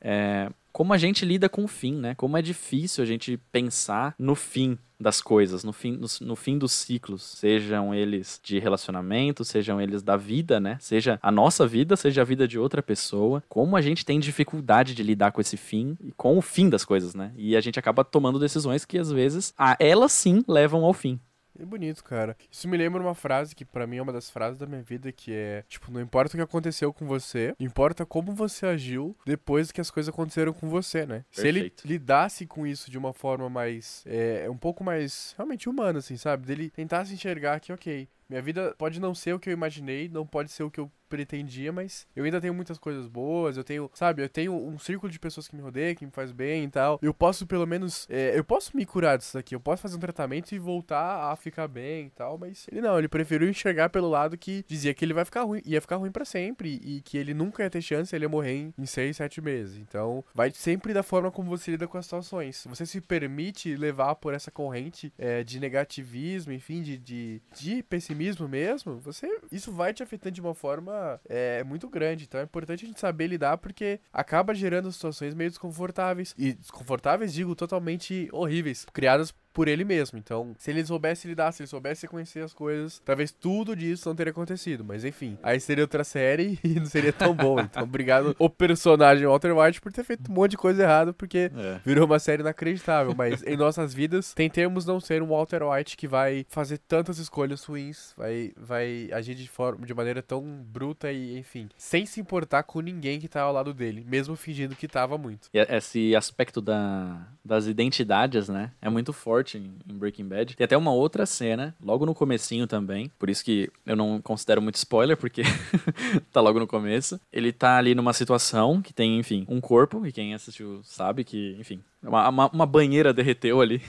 é, como a gente lida com o fim, né? Como é difícil a gente pensar no fim das coisas, no fim, no, no, fim dos ciclos, sejam eles de relacionamento, sejam eles da vida, né? Seja a nossa vida, seja a vida de outra pessoa. Como a gente tem dificuldade de lidar com esse fim e com o fim das coisas, né? E a gente acaba tomando decisões que às vezes, a, elas sim levam ao fim. É bonito, cara. Isso me lembra uma frase que para mim é uma das frases da minha vida que é, tipo, não importa o que aconteceu com você, importa como você agiu depois que as coisas aconteceram com você, né? Perfeito. Se ele lidasse com isso de uma forma mais, é, um pouco mais realmente humana, assim, sabe? Dele tentasse enxergar que, ok, minha vida pode não ser o que eu imaginei, não pode ser o que eu pretendia, mas eu ainda tenho muitas coisas boas, eu tenho, sabe, eu tenho um círculo de pessoas que me rodeiam, que me faz bem e tal. Eu posso pelo menos, é, eu posso me curar disso daqui, eu posso fazer um tratamento e voltar a ficar bem e tal, mas ele não, ele preferiu enxergar pelo lado que dizia que ele vai ficar ruim, ia ficar ruim para sempre e que ele nunca ia ter chance, ele ia morrer em seis, sete meses. Então, vai sempre da forma como você lida com as situações. Você se permite levar por essa corrente é, de negativismo, enfim, de, de, de pessimismo pessimismo mesmo, você isso vai te afetando de uma forma é, muito grande. Então é importante a gente saber lidar porque acaba gerando situações meio desconfortáveis. E desconfortáveis, digo, totalmente horríveis, criadas por ele mesmo. Então, se ele soubesse lidar, se ele soubesse conhecer as coisas, talvez tudo disso não teria acontecido. Mas enfim, aí seria outra série e não seria tão bom. Então, obrigado o personagem Walter White por ter feito um monte de coisa errada, porque é. virou uma série inacreditável. Mas em nossas vidas, tentemos não ser um Walter White que vai fazer tantas escolhas ruins, vai, vai agir de, forma, de maneira tão bruta e, enfim, sem se importar com ninguém que tá ao lado dele, mesmo fingindo que tava muito. Esse aspecto da, das identidades, né, é muito forte forte em, Breaking Bad. Tem até uma outra cena, logo no comecinho também, por isso que eu não considero muito spoiler, porque tá logo no começo. Ele tá ali numa situação que tem, enfim, um corpo, e quem assistiu sabe que, enfim, uma, uma, banheira derreteu ali.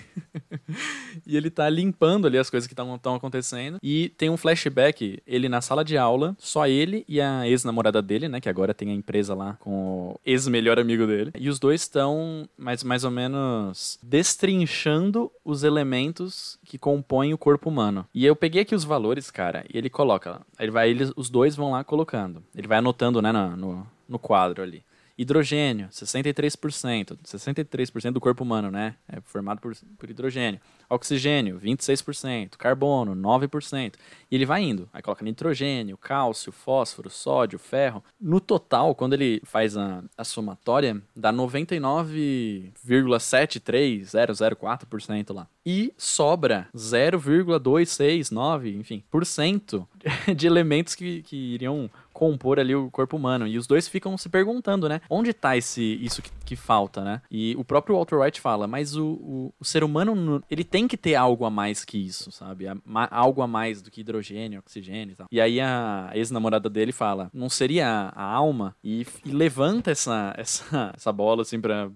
e ele tá limpando ali as coisas que estão acontecendo. E tem um flashback, ele na sala de aula, só ele e a ex-namorada dele, né? Que agora tem a empresa lá com o ex-melhor amigo dele. E os dois estão mais, mais ou menos destrinchando os elementos que compõem o corpo humano. E eu peguei aqui os valores, cara, e ele coloca. Ele vai, eles, os dois vão lá colocando. Ele vai anotando, né, no, no, no quadro ali. Hidrogênio, 63%. 63% do corpo humano, né? É formado por, por hidrogênio. Oxigênio, 26%. Carbono, 9%. E ele vai indo. Aí coloca nitrogênio, cálcio, fósforo, sódio, ferro. No total, quando ele faz a, a somatória, dá 99,73004% lá. E sobra 0,269, enfim, por cento de elementos que, que iriam compor ali o corpo humano. E os dois ficam se perguntando, né? Onde tá esse, isso que, que falta, né? E o próprio Walter White fala, mas o, o, o, ser humano, ele tem que ter algo a mais que isso, sabe? algo a mais do que hidrogênio, oxigênio e tal. E aí a ex-namorada dele fala, não seria a, a alma? E, e levanta essa, essa, essa bola, assim, pra,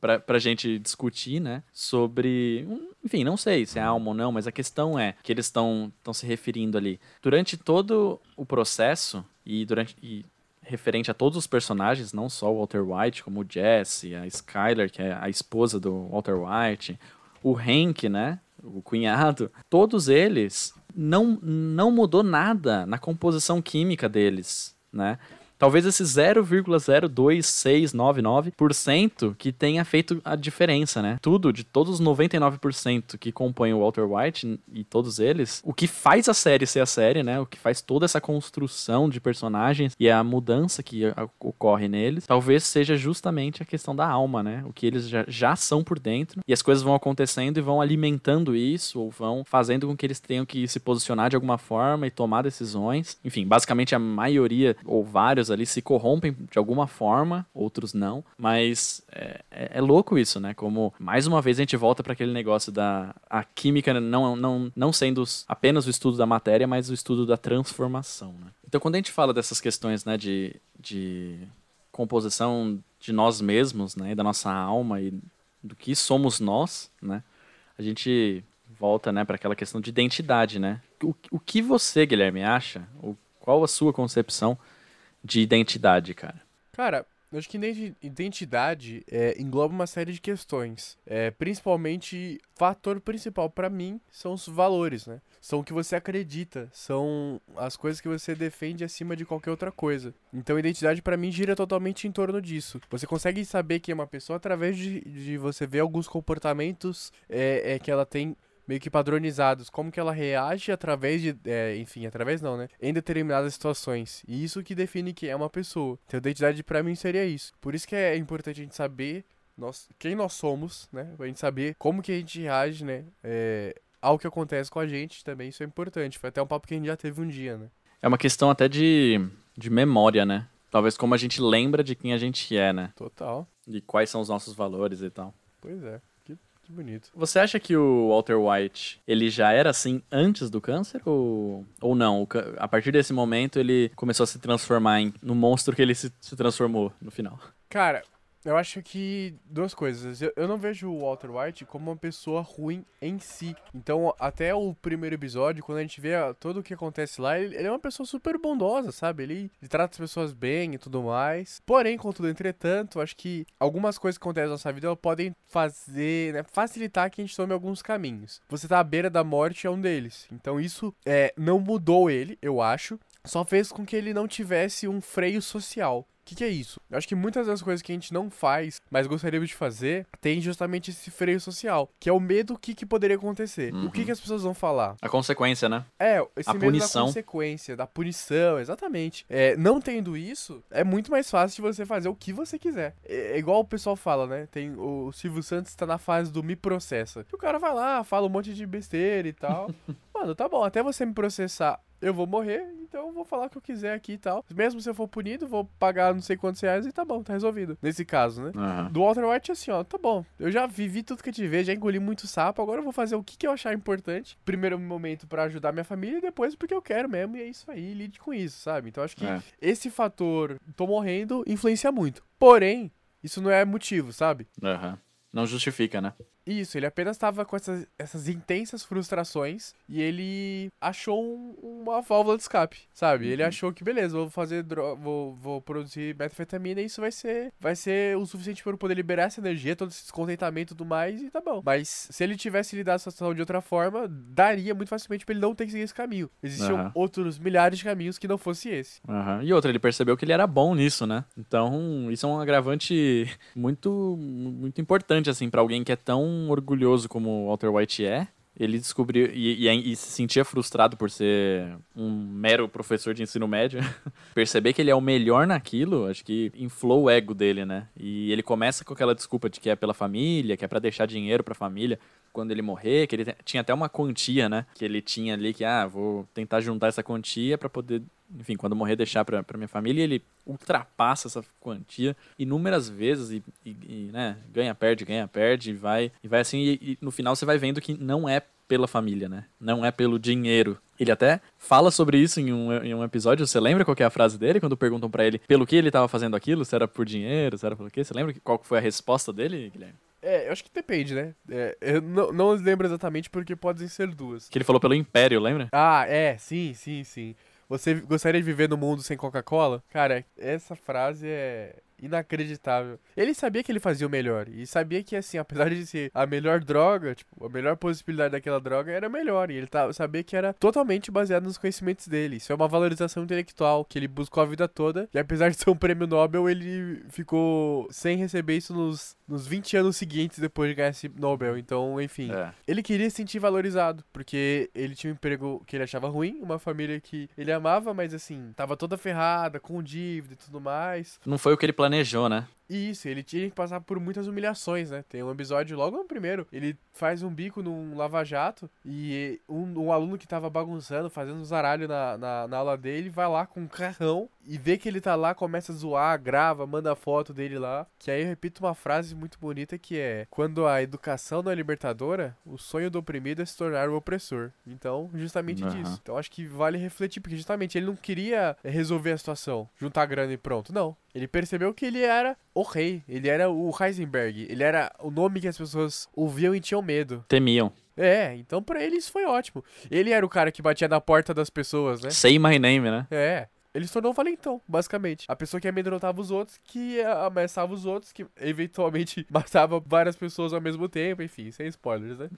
pra, pra gente discutir, né? Sobre. Enfim, não sei se é alma ou não, mas a questão é que eles estão se referindo ali. Durante todo o processo, e durante. E referente a todos os personagens, não só o Walter White, como o Jesse, a Skyler, que é a esposa do Walter White, o Hank, né? O cunhado, todos eles não, não mudou nada na composição química deles, né? Talvez esse 0,02699% que tenha feito a diferença, né? Tudo, de todos os 99% que compõem o Walter White e todos eles, o que faz a série ser a série, né? O que faz toda essa construção de personagens e a mudança que ocorre neles, talvez seja justamente a questão da alma, né? O que eles já, já são por dentro e as coisas vão acontecendo e vão alimentando isso ou vão fazendo com que eles tenham que se posicionar de alguma forma e tomar decisões. Enfim, basicamente a maioria ou vários ali se corrompem de alguma forma, outros não. Mas é, é, é louco isso, né? Como mais uma vez a gente volta para aquele negócio da a química não, não, não sendo apenas o estudo da matéria, mas o estudo da transformação. Né? Então, quando a gente fala dessas questões né, de, de composição de nós mesmos, né, da nossa alma e do que somos nós, né, a gente volta né, para aquela questão de identidade, né? O, o que você, Guilherme, acha? O, qual a sua concepção de identidade, cara? Cara, eu acho que identidade é, engloba uma série de questões. É, principalmente, fator principal para mim são os valores, né? São o que você acredita, são as coisas que você defende acima de qualquer outra coisa. Então, identidade para mim gira totalmente em torno disso. Você consegue saber quem é uma pessoa através de, de você ver alguns comportamentos é, é que ela tem meio que padronizados, como que ela reage através de, é, enfim, através não, né, em determinadas situações. E isso que define quem é uma pessoa. Então, identidade para mim seria isso. Por isso que é importante a gente saber nós, quem nós somos, né, pra gente saber como que a gente reage, né, é, ao que acontece com a gente também, isso é importante. Foi até um papo que a gente já teve um dia, né. É uma questão até de, de memória, né? Talvez como a gente lembra de quem a gente é, né? Total. De quais são os nossos valores e tal. Pois é. Que bonito. Você acha que o Walter White, ele já era assim antes do câncer ou, ou não? A partir desse momento ele começou a se transformar em, no monstro que ele se, se transformou no final? Cara, eu acho que duas coisas. Eu, eu, não vejo o Walter White como uma pessoa ruim em si. Então, até o primeiro episódio, quando a gente vê todo o que acontece lá, ele, ele é uma pessoa super bondosa, sabe? Ele, ele, trata as pessoas bem e tudo mais. Porém, contudo, entretanto, acho que algumas coisas que acontecem na nossa vida podem fazer, né, facilitar que a gente tome alguns caminhos. Você tá à beira da morte é um deles. Então, isso é, não mudou ele, eu acho só fez com que ele não tivesse um freio social que, que é isso? Eu acho que muitas das coisas que a gente não faz, mas gostaríamos de fazer, tem justamente esse freio social, que é o medo do que, que poderia acontecer. Uhum. O que, uhum. que as pessoas vão falar? A consequência, né? É, esse a medo punição. da consequência, da punição, exatamente. É, não tendo isso, é muito mais fácil de você fazer o que você quiser. É, é igual o pessoal fala, né? Tem o Silvio Santos está na fase do me processa. E o cara vai lá, fala um monte de besteira e tal. Mano, tá bom, até você me processar eu vou morrer, então eu vou falar o que eu quiser aqui e tal. Mesmo se eu for punido, vou pagar não sei quantos reais e tá bom, tá resolvido. Nesse caso, né? Aham. Do Walter White, assim, ó, tá bom. Eu já vivi tudo que eu tive, já engoli muito sapo, agora eu vou fazer o que, que eu achar importante. Primeiro momento pra ajudar minha família e depois porque eu quero mesmo, e é isso aí, lide com isso, sabe? Então acho que É. esse fator, tô morrendo, influencia muito. Porém, isso não é motivo, sabe? Aham. Não justifica, né? Isso, ele apenas tava com essas, essas intensas frustrações e ele achou um- uma válvula de escape, sabe? Ele achou que, beleza, vou fazer vou, vou produzir metafetamina e isso vai ser, vai ser o suficiente para eu poder liberar essa energia, todo esse descontentamento e tudo mais, e tá bom. Mas se ele tivesse lidado com essa situação de outra forma, daria muito facilmente pra ele não ter que seguir esse caminho. Existiam Aham. outros milhares de caminhos que não fosse esse. Aham. E outra, ele percebeu que ele era bom nisso, né? Então, isso é um agravante muito, muito importante, assim, pra alguém que é tão orgulhoso como o Walter White é. Ele descobriu e, e- e se sentia frustrado por ser um mero professor de ensino médio. Perceber que ele é o melhor naquilo, acho que inflou o ego dele, né? E ele começa com aquela desculpa de que é pela família, que é pra deixar dinheiro pra família quando ele morrer, que ele tinha até uma quantia, né? Que ele tinha ali que, ah, vou tentar juntar essa quantia pra poder, enfim, quando morrer deixar pra minha família. E ele ultrapassa essa quantia inúmeras vezes e, e- e, né, ganha, perde, ganha, perde, e vai, e vai assim. E, e no final você vai vendo que não é pela família, né? Não é pelo dinheiro. Ele até fala sobre isso em um, em um episódio. Você lembra qual é a frase dele quando perguntam pra ele pelo que ele tava fazendo aquilo? Se era por dinheiro, se era pelo quê? Você lembra qual foi a resposta dele, Guilherme? É, eu acho que depende, né? É, eu não, não lembro exatamente porque podem ser duas. Que ele falou pelo Império, lembra? Ah, é, sim, sim, sim. Você gostaria de viver no mundo sem Coca-Cola? Cara, essa frase é inacreditável. Ele sabia que ele fazia o melhor. E sabia que, assim, apesar de ser a melhor droga, tipo, a melhor possibilidade daquela droga era melhor. E ele tá, sabia que era totalmente baseado nos conhecimentos dele. Isso é uma valorização intelectual que ele buscou a vida toda. E apesar de ser um prêmio Nobel, ele ficou sem receber isso nos, nos 20 anos seguintes depois de ganhar esse Nobel. Então, enfim. É. Ele queria se sentir valorizado, porque ele tinha um emprego que ele achava ruim, uma família que ele amava, mas assim, tava toda ferrada, com dívida e tudo mais. Não foi o que ele planejou, né? E isso, ele tinha que passar por muitas humilhações, né? Tem um episódio logo no primeiro, ele faz um bico num lava-jato e um, um aluno que tava bagunçando, fazendo um zaralho na, na, na aula dele, vai lá com um carrão e vê que ele tá lá, começa a zoar, grava, manda foto dele lá. Que aí eu repito uma frase muito bonita que é: Quando a educação não é libertadora, o sonho do oprimido é se tornar o opressor. Então, justamente Aham. disso. Então acho que vale refletir, porque justamente ele não queria resolver a situação, juntar grana e pronto. Não. Ele percebeu que ele era o rei, ele era o Heisenberg, ele era o nome que as pessoas ouviam e tinham medo. Temiam. É, então pra ele isso foi ótimo. Ele era o cara que batia na porta das pessoas, né? Say my name, né? É. Ele se tornou um valentão, basicamente. A pessoa que amedrontava os outros, que ameaçava os outros, que eventualmente matava várias pessoas ao mesmo tempo, enfim, sem spoilers, né?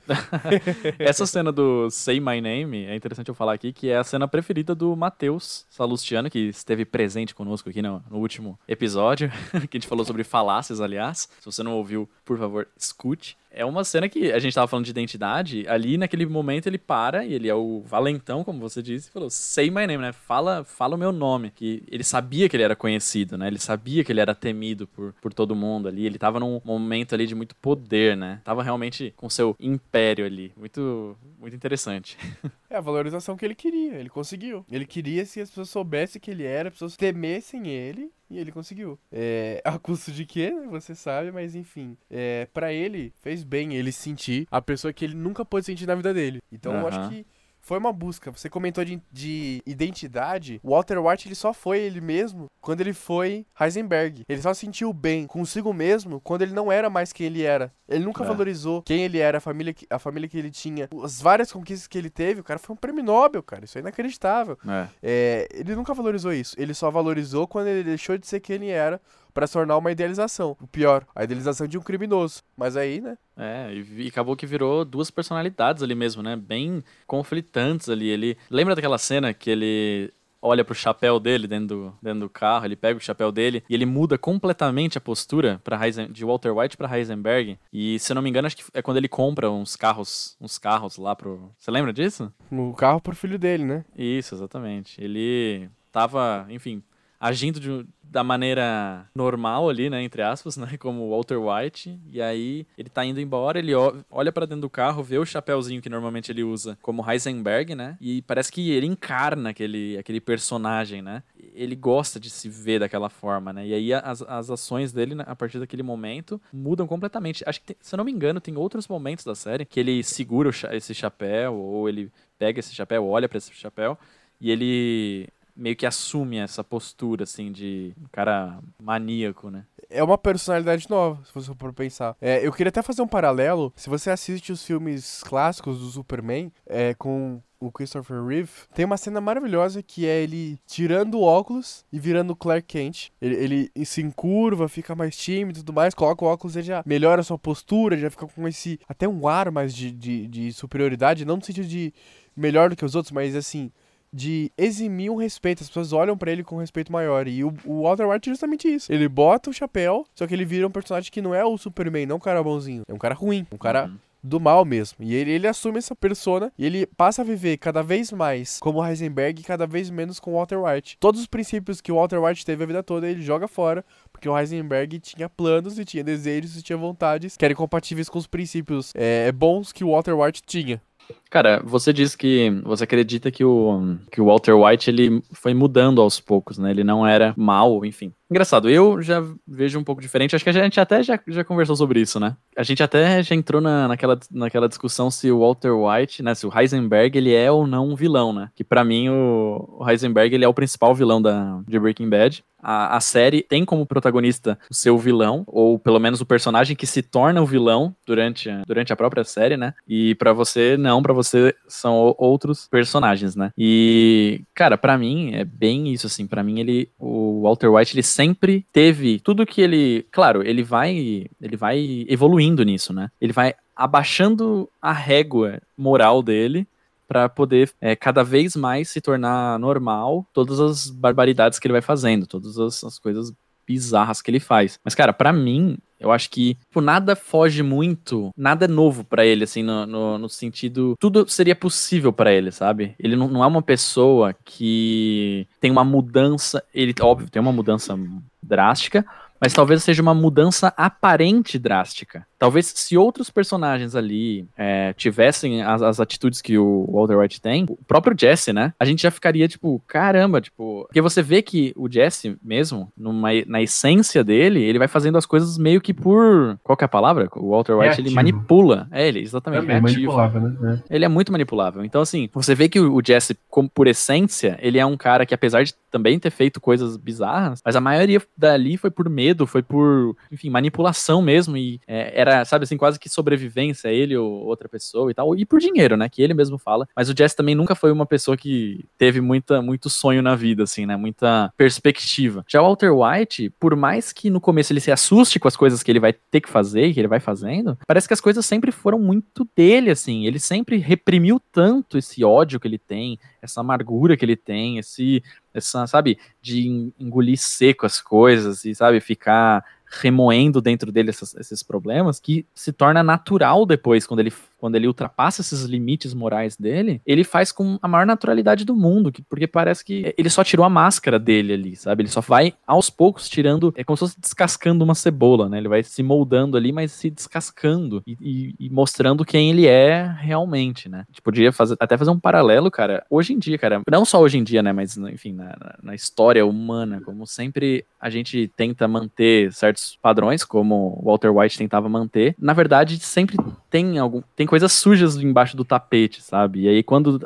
Essa cena do Say My Name, é interessante eu falar aqui, que é a cena preferida do Matheus Salustiano, que esteve presente conosco aqui no, no último episódio, que a gente falou sobre falácias, aliás. Se você não ouviu, por favor, escute. É uma cena que a gente tava falando de identidade, ali naquele momento ele para, e ele é o valentão, como você disse, e falou, say my name, né? Fala, fala o meu nome. Que ele sabia que ele era conhecido, né? Ele sabia que ele era temido por, por todo mundo ali. Ele tava num momento ali de muito poder, né? Tava realmente com seu império ali. Muito, muito interessante. É a valorização que ele queria, ele conseguiu. Ele queria se as pessoas soubessem que ele era, as pessoas temessem ele, e ele conseguiu. É, a custo de quê? né? Você sabe, mas enfim. É, para ele, fez bem ele sentir a pessoa que ele nunca pôde sentir na vida dele. Então eu acho que foi uma busca. Você comentou de, de identidade. O Walter White ele só foi ele mesmo quando ele foi Heisenberg. Ele só sentiu bem consigo mesmo quando ele não era mais quem ele era. Ele nunca É. valorizou quem ele era, a família, que- a família que ele tinha, as várias conquistas que ele teve. O cara foi um prêmio Nobel, cara. Isso é inacreditável. É. É, ele nunca valorizou isso. Ele só valorizou quando ele deixou de ser quem ele era pra se tornar uma idealização. O pior, a idealização de um criminoso. Mas aí, né? É, e, e acabou que virou duas personalidades ali mesmo, né? Bem conflitantes ali. Ele lembra daquela cena que ele olha pro chapéu dele dentro do, dentro do carro, ele pega o chapéu dele e ele muda completamente a postura para de Walter White para Heisenberg. E se eu não me engano, acho que é quando ele compra uns carros, uns carros lá pro. Você lembra disso? O carro pro filho dele, né? Isso, exatamente. Ele tava, enfim, agindo de, da maneira normal ali, né, entre aspas, né, como Walter White, e aí ele tá indo embora, ele olha para dentro do carro, vê o chapéuzinho que normalmente ele usa como Heisenberg, né, e parece que ele encarna aquele, aquele personagem, né, ele gosta de se ver daquela forma, né, e aí as, as ações dele, né, a partir daquele momento, mudam completamente. Acho que, tem, se eu não me engano, tem outros momentos da série que ele segura esse chapéu, ou ele pega esse chapéu, olha para esse chapéu, e ele meio que assume essa postura, assim, de um cara maníaco, né? É uma personalidade nova, se você for pensar. É, eu queria até fazer um paralelo. Se você assiste os filmes clássicos do Superman, é, com o Christopher Reeve, tem uma cena maravilhosa que é ele tirando o óculos e virando o Clark Kent. Ele, ele se encurva, fica mais tímido e tudo mais, coloca o óculos e já melhora a sua postura, já fica com esse. até um ar mais de, de, de superioridade, não no sentido de melhor do que os outros, mas assim, de eximir um respeito. As pessoas olham para ele com um respeito maior. E o, o, Walter White é justamente isso. Ele bota o chapéu, só que ele vira um personagem que não é o Superman, não um cara bonzinho. É um cara ruim, um cara. Uhum. Do mal mesmo. E ele, ele assume essa persona e ele passa a viver cada vez mais como Heisenberg e cada vez menos com Walter White. Todos os princípios que o Walter White teve a vida toda, ele joga fora, porque o Heisenberg tinha planos e tinha desejos e tinha vontades que eram compatíveis com os princípios é, bons que o Walter White tinha. Cara, você disse que você acredita que o, que o Walter White ele foi mudando aos poucos, né? Ele não era mal, enfim. Engraçado, eu já vejo um pouco diferente. Acho que a gente até já, já conversou sobre isso, né? A gente até já entrou na, naquela, naquela discussão se o Walter White, né? Se o Heisenberg ele é ou não um vilão, né? Que para mim o, o Heisenberg ele é o principal vilão da, de Breaking Bad. A, a série tem como protagonista o seu vilão, ou pelo menos o personagem que se torna o vilão durante, durante a própria série, né? E para você, não, para você são outros personagens, né? E, cara, para mim é bem isso, assim. para mim, ele, o Walter White, ele sempre teve tudo que ele. Claro, ele vai. Ele vai evoluindo nisso, né? Ele vai abaixando a régua moral dele para poder é, cada vez mais se tornar normal todas as barbaridades que ele vai fazendo, todas as, as coisas bizarras que ele faz. Mas, cara, para mim, eu acho que tipo, nada foge muito, nada é novo para ele, assim, no, no, no, sentido. Tudo seria possível para ele, sabe? Ele não, não é uma pessoa que tem uma mudança. Ele, óbvio, tem uma mudança drástica, mas talvez seja uma mudança aparente drástica. Talvez se outros personagens ali é, tivessem as, as, atitudes que o Walter White tem, o próprio Jesse, né? A gente já ficaria tipo, caramba, tipo. Porque você vê que o Jesse mesmo, numa, na essência dele, ele vai fazendo as coisas meio que por. Qual que é a palavra? O Walter White, reativo. ele manipula. É, ele, exatamente. É manipulável, né? É. Ele é muito manipulável. Então, assim, você vê que o Jesse, como por essência, ele é um cara que, apesar de também ter feito coisas bizarras, mas a maioria dali foi por medo, foi por, enfim, manipulação mesmo. E é, era era, sabe assim, quase que sobrevivência, ele ou outra pessoa e tal, e por dinheiro, né, que ele mesmo fala. Mas o Jesse também nunca foi uma pessoa que teve muita, muito sonho na vida, assim, né, muita perspectiva. Já o Walter White, por mais que no começo ele se assuste com as coisas que ele vai ter que fazer, que ele vai fazendo, parece que as coisas sempre foram muito dele, assim, ele sempre reprimiu tanto esse ódio que ele tem, essa amargura que ele tem, esse, essa, sabe, de engolir seco as coisas e, sabe, ficar remoendo dentro dele essas, esses problemas, que se torna natural depois, quando ele quando ele ultrapassa esses limites morais dele, ele faz com a maior naturalidade do mundo, porque parece que ele só tirou a máscara dele ali, sabe? Ele só vai aos poucos tirando, é como se fosse descascando uma cebola, né? Ele vai se moldando ali, mas se descascando e, e, e mostrando quem ele é realmente, né? A gente podia fazer, até fazer um paralelo, cara. Hoje em dia, cara, não só hoje em dia, né? Mas, enfim, na, na história humana, como sempre a gente tenta manter certos padrões, como Walter White tentava manter, na verdade, sempre tem algum tem coisas sujas embaixo do tapete, sabe? E aí quando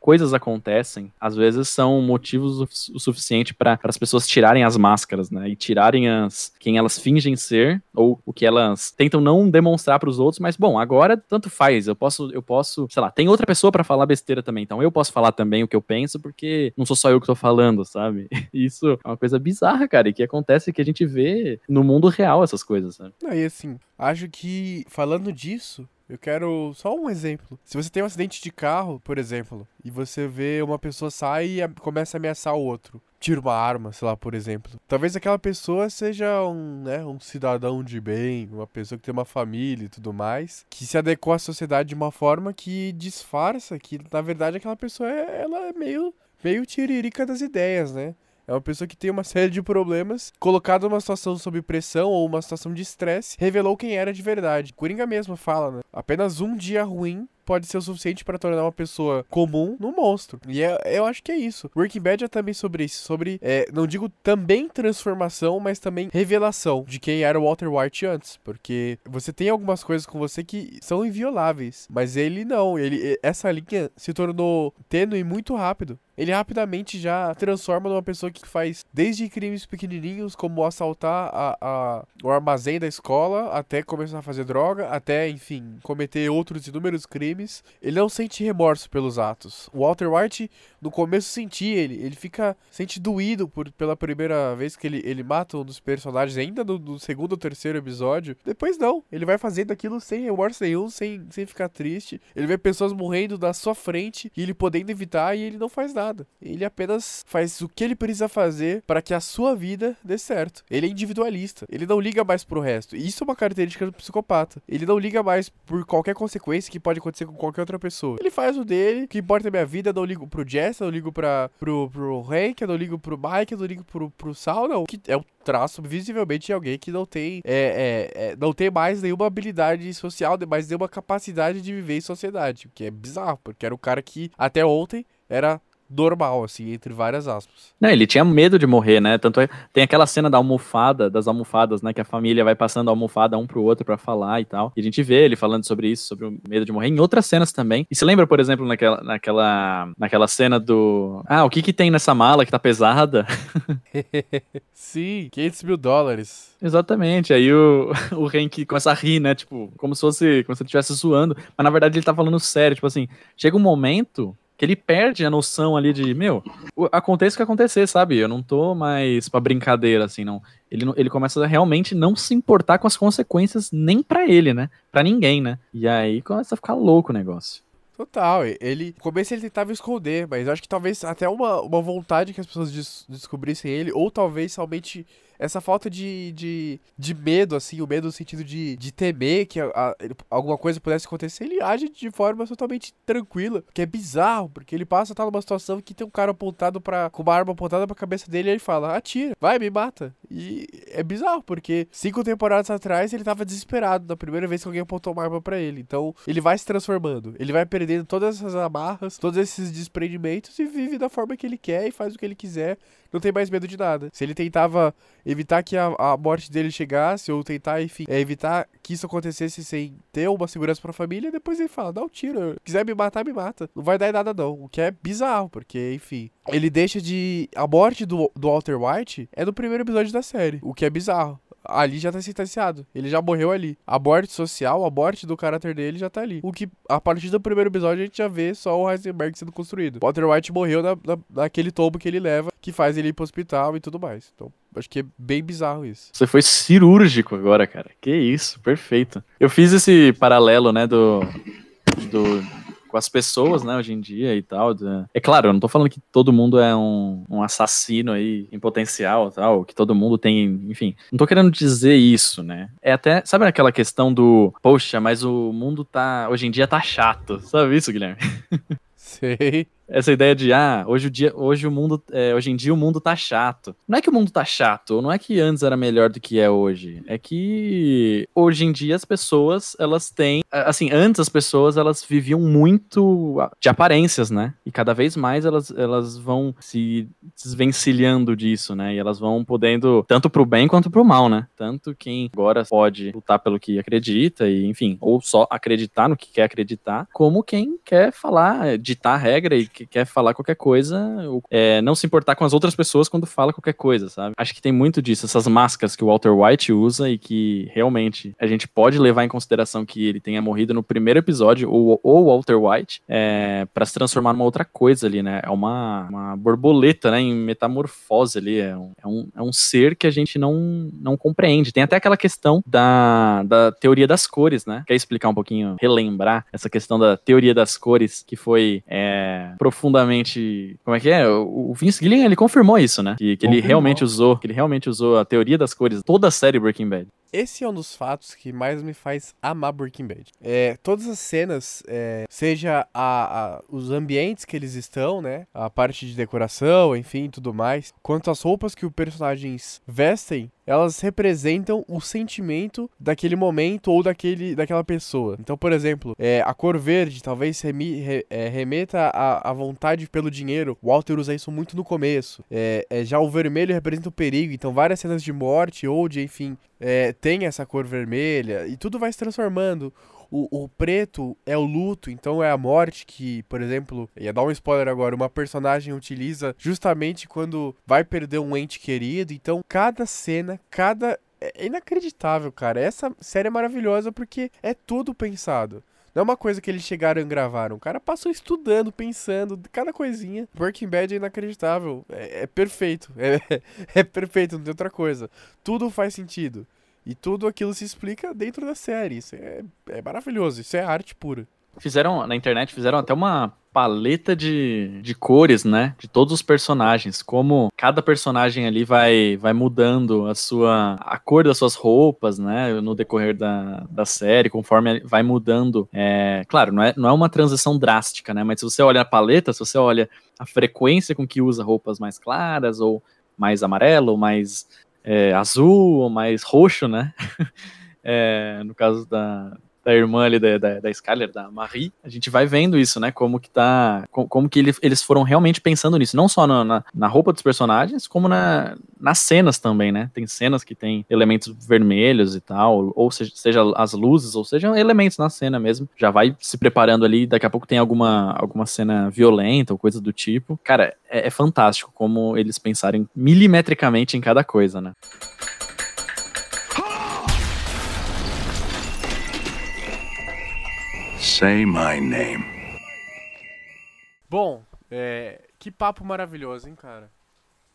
coisas acontecem, às vezes são motivos o suficiente para as pessoas tirarem as máscaras, né? E tirarem as quem elas fingem ser ou o que elas tentam não demonstrar para os outros, mas bom, agora tanto faz. Eu posso eu posso, sei lá, tem outra pessoa para falar besteira também, então eu posso falar também o que eu penso porque não sou só eu que tô falando, sabe? Isso é uma coisa bizarra, cara, e que acontece que a gente vê no mundo real essas coisas, sabe? Aí assim, acho que falando disso, eu quero só um exemplo. Se você tem um acidente de carro, por exemplo, e você vê uma pessoa sai e começa a ameaçar o outro, tira uma arma, sei lá, por exemplo. Talvez aquela pessoa seja um, né, um cidadão de bem, uma pessoa que tem uma família e tudo mais, que se adequou à sociedade de uma forma que disfarça que, na verdade, aquela pessoa é, ela é meio, meio tiririca das ideias, né? É uma pessoa que tem uma série de problemas, colocado numa situação sob pressão ou uma situação de estresse, revelou quem era de verdade. Coringa mesmo fala, né? Apenas um dia ruim pode ser o suficiente para tornar uma pessoa comum num monstro. E é, eu acho que é isso. Breaking Bad é também sobre isso. Sobre, é, não digo também transformação, mas também revelação de quem era o Walter White antes. Porque você tem algumas coisas com você que são invioláveis. Mas ele não. Ele, essa linha se tornou tênue muito rápido ele rapidamente já transforma numa pessoa que faz desde crimes pequenininhos, como assaltar a, a, o armazém da escola, até começar a fazer droga, até, enfim, cometer outros inúmeros crimes. Ele não sente remorso pelos atos. O Walter White, no começo, sentia ele. Ele fica, sente doído por, pela primeira vez que ele, ele mata um dos personagens, ainda no, no segundo ou terceiro episódio. Depois não, ele vai fazendo aquilo sem remorso nenhum, sem, sem ficar triste. Ele vê pessoas morrendo na sua frente e ele podendo evitar e ele não faz nada. Ele apenas faz o que ele precisa fazer para que a sua vida dê certo. Ele é individualista. Ele não liga mais pro resto. Isso é uma característica do psicopata. Ele não liga mais por qualquer consequência que pode acontecer com qualquer outra pessoa. Ele faz o dele, que importa é minha vida. Eu não ligo pro Jess, eu não ligo pra, pro, pro Hank, eu não ligo pro Mike, eu não ligo pro, pro Sal, não. Que é o traço visivelmente de alguém que não tem é, é, é, não tem mais nenhuma habilidade social, mais nenhuma capacidade de viver em sociedade, o que é bizarro, porque era o cara que até ontem era normal, assim, entre várias aspas. Não, ele tinha medo de morrer, né? Tanto é, tem aquela cena da almofada, das almofadas, né? Que a família vai passando a almofada um pro outro para falar e tal. E a gente vê ele falando sobre isso, sobre o medo de morrer, em outras cenas também. E se lembra, por exemplo, naquela, naquela, naquela cena do. Ah, o que que tem nessa mala que tá pesada? Sim, 500 mil dólares. Exatamente. Aí o, o Hank começa a rir, né? Tipo, como se fosse, como se ele estivesse zoando. Mas na verdade ele tá falando sério. Tipo assim, chega um momento que ele perde a noção ali de, meu, aconteça o que acontecer, sabe? Eu não tô mais pra brincadeira, assim, não. Ele, ele começa a realmente não se importar com as consequências nem para ele, né? Para ninguém, né? E aí começa a ficar louco o negócio. Total, ele. No começo ele tentava esconder, mas acho que talvez até uma, uma vontade que as pessoas des descobrissem ele, ou talvez somente essa falta de, de, de medo, assim, o medo no sentido de, de temer que a, a, alguma coisa pudesse acontecer, ele age de forma totalmente tranquila, que é bizarro, porque ele passa estar numa situação que tem um cara apontado para com uma arma apontada pra cabeça dele e ele fala, atira, vai, me mata. E é bizarro, porque cinco temporadas atrás ele tava desesperado na primeira vez que alguém apontou uma arma para ele. Então, ele vai se transformando, ele vai perdendo todas essas amarras, todos esses desprendimentos e vive da forma que ele quer e faz o que ele quiser não tem mais medo de nada. Se ele tentava evitar que a, a morte dele chegasse, ou tentar, enfim, é, evitar que isso acontecesse sem ter uma segurança pra família, depois ele fala, dá um tiro. Se quiser me matar, me mata. Não vai dar em nada, não. O que é bizarro, porque, enfim. Ele deixa de. A morte do, do Walter White é no primeiro episódio da série. O que é bizarro ali já tá sentenciado. Ele já morreu ali. A morte social, a morte do caráter dele já tá ali. O que, a partir do primeiro episódio, a gente já vê só o Heisenberg sendo construído. Walter White morreu na, na, naquele tombo que ele leva, que faz ele ir pro hospital e tudo mais. Então, acho que é bem bizarro isso. Você foi cirúrgico agora, cara. Que isso, perfeito. Eu fiz esse paralelo, né, do. do com as pessoas, né, hoje em dia e tal. É claro, eu não tô falando que todo mundo é um, um assassino aí em potencial tal, que todo mundo tem, enfim. Não tô querendo dizer isso, né? É até, sabe aquela questão do, poxa, mas o mundo tá, hoje em dia tá chato. Sabe isso, Guilherme? Sei essa ideia de ah, hoje o dia, hoje o mundo, é, hoje em dia o mundo tá chato. Não é que o mundo tá chato, não é que antes era melhor do que é hoje. É que hoje em dia as pessoas, elas têm, assim, antes as pessoas elas viviam muito de aparências, né? E cada vez mais elas, elas vão se desvencilhando disso, né? E elas vão podendo tanto pro bem quanto pro mal, né? Tanto quem agora pode lutar pelo que acredita e, enfim, ou só acreditar no que quer acreditar, como quem quer falar, ditar regra e que quer falar qualquer coisa, é, não se importar com as outras pessoas quando fala qualquer coisa, sabe? Acho que tem muito disso, essas máscaras que o Walter White usa e que realmente a gente pode levar em consideração que ele tenha morrido no primeiro episódio, ou Walter White, é, para se transformar numa outra coisa ali, né? É uma, uma borboleta, né? Em metamorfose ali. É um, é um, é um ser que a gente não, não compreende. Tem até aquela questão da, da teoria das cores, né? Quer explicar um pouquinho, relembrar essa questão da teoria das cores que foi é, profundamente. Como é que é? O Vince Gilligan ele confirmou isso, né? Que, que ele realmente usou, que ele realmente usou a teoria das cores, toda a série Breaking Bad. Esse é um dos fatos que mais me faz amar Breaking Bad. É, todas as cenas, é, seja a, a, os ambientes que eles estão, né? A parte de decoração, enfim, tudo mais. Quanto às roupas que os personagens vestem, elas representam o sentimento daquele momento ou daquele, daquela pessoa. Então, por exemplo, é, a cor verde talvez remi, re, é, remeta à, vontade pelo dinheiro. O Walter usa isso muito no começo. É, é, já o vermelho representa o perigo. Então, várias cenas de morte ou de, enfim, é, tem essa cor vermelha e tudo vai se transformando. O, o, preto é o luto, então é a morte que, por exemplo, ia dar um spoiler agora, uma personagem utiliza justamente quando vai perder um ente querido. Então, cada cena, cada. É inacreditável, cara. Essa série é maravilhosa porque é tudo pensado. Não é uma coisa que eles chegaram e gravaram. O cara passou estudando, pensando, cada coisinha. Breaking Bad é inacreditável. É, é perfeito. É, é perfeito, não tem outra coisa. Tudo faz sentido. E tudo aquilo se explica dentro da série. Isso é, é maravilhoso. Isso é arte pura. Fizeram, na internet, fizeram até uma paleta de, de cores, né? De todos os personagens. Como cada personagem ali vai, vai mudando a sua a cor das suas roupas, né? No decorrer da, da série, conforme vai mudando. É, claro, não é, não é uma transição drástica, né? Mas se você olha a paleta, se você olha a frequência com que usa roupas mais claras, ou mais amarelo, mais é, azul, ou mais roxo, né? é, no caso da, da irmã ali da, da, da Skyler, da Marie, a gente vai vendo isso, né? Como que tá. Como, que ele, eles foram realmente pensando nisso. Não só na, na, na, roupa dos personagens, como na, nas cenas também, né? Tem cenas que tem elementos vermelhos e tal, ou seja, seja as luzes, ou sejam elementos na cena mesmo. Já vai se preparando ali, daqui a pouco tem alguma, alguma cena violenta ou coisa do tipo. Cara, é, é fantástico como eles pensarem milimetricamente em cada coisa, né? Say my name. Bom, é, que papo maravilhoso, hein, cara?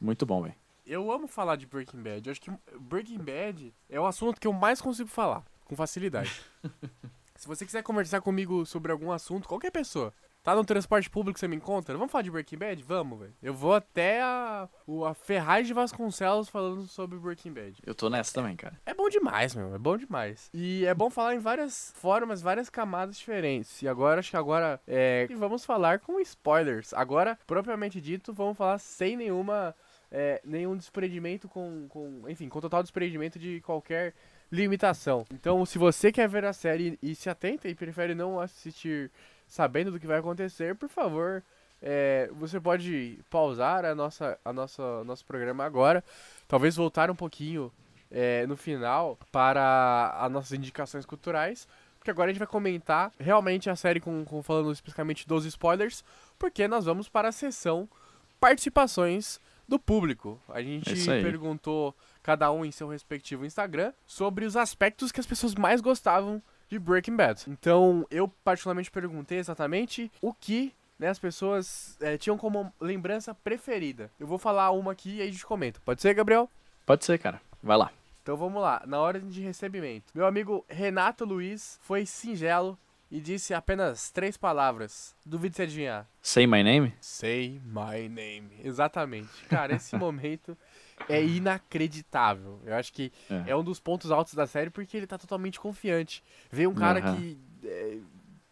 Muito bom, velho. Eu amo falar de Breaking Bad. Eu acho que Breaking Bad é o assunto que eu mais consigo falar, com facilidade. Se você quiser conversar comigo sobre algum assunto, qualquer pessoa, Tá no transporte público, você me encontra? Vamos falar de Breaking Bad? Vamos, velho. Eu vou até a, o, a Ferraz de Vasconcelos falando sobre Breaking Bad. Eu tô nessa também, cara. É bom demais, meu. É bom demais. E é bom falar em várias formas, várias camadas diferentes. E agora, acho que agora é, vamos falar com spoilers. Agora, propriamente dito, vamos falar sem nenhuma... É, nenhum desprendimento com, com... Enfim, com total desprendimento de qualquer limitação. Então, se você quer ver a série e se atenta e prefere não assistir sabendo do que vai acontecer, por favor, é, você pode pausar a nossa, a nossa, nosso programa agora, talvez voltar um pouquinho é, no final para as nossas indicações culturais, porque agora a gente vai comentar realmente a série com, com falando especificamente dos spoilers, porque nós vamos para a sessão participações do público. A gente é perguntou cada um em seu respectivo Instagram sobre os aspectos que as pessoas mais gostavam de Breaking Bad. Então, eu particularmente perguntei exatamente o que né, as pessoas é, tinham como lembrança preferida. Eu vou falar uma aqui e aí a gente comenta. Pode ser, Gabriel? Pode ser, cara. Vai lá. Então vamos lá, na ordem de recebimento. Meu amigo Renato Luiz foi singelo e disse apenas três palavras. Duvido você adivinhar. Say my name? Say my name. Exatamente. Cara, esse momento é inacreditável. Eu acho que é. é. um dos pontos altos da série porque ele tá totalmente confiante. Vê um cara uhum. que é,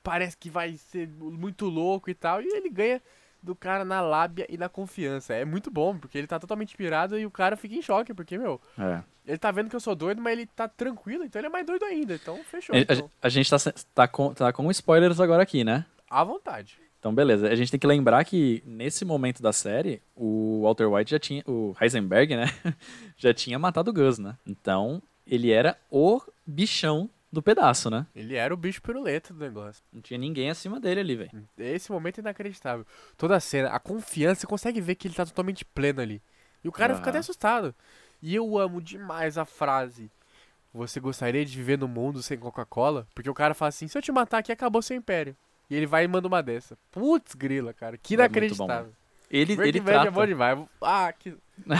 parece que vai ser muito louco e tal, e ele ganha do cara na lábia e na confiança. É muito bom, porque ele tá totalmente pirado e o cara fica em choque, porque, meu, é. ele tá vendo que eu sou doido, mas ele tá tranquilo, então ele é mais doido ainda. Então, fechou. A, então. a, gente tá, tá, com, tá com spoilers agora aqui, né? À vontade. Então, beleza. A gente tem que lembrar que nesse momento da série, o Walter White já tinha. O Heisenberg, né? já tinha matado o Gus, né? Então, ele era o bichão do pedaço, né? Ele era o bicho piruleta do negócio. Não tinha ninguém acima dele ali, velho. Esse momento é inacreditável. Toda a cena, a confiança, você consegue ver que ele tá totalmente pleno ali. E o cara ah. fica até assustado. E eu amo demais a frase. Você gostaria de viver no mundo sem Coca-Cola? Porque o cara fala assim: se eu te matar aqui, acabou seu império. E ele vai e manda uma dessa. Putz, grila, cara. Que é inacreditável. É ele, Breaking ele Bad trata... é bom demais. Ah, que...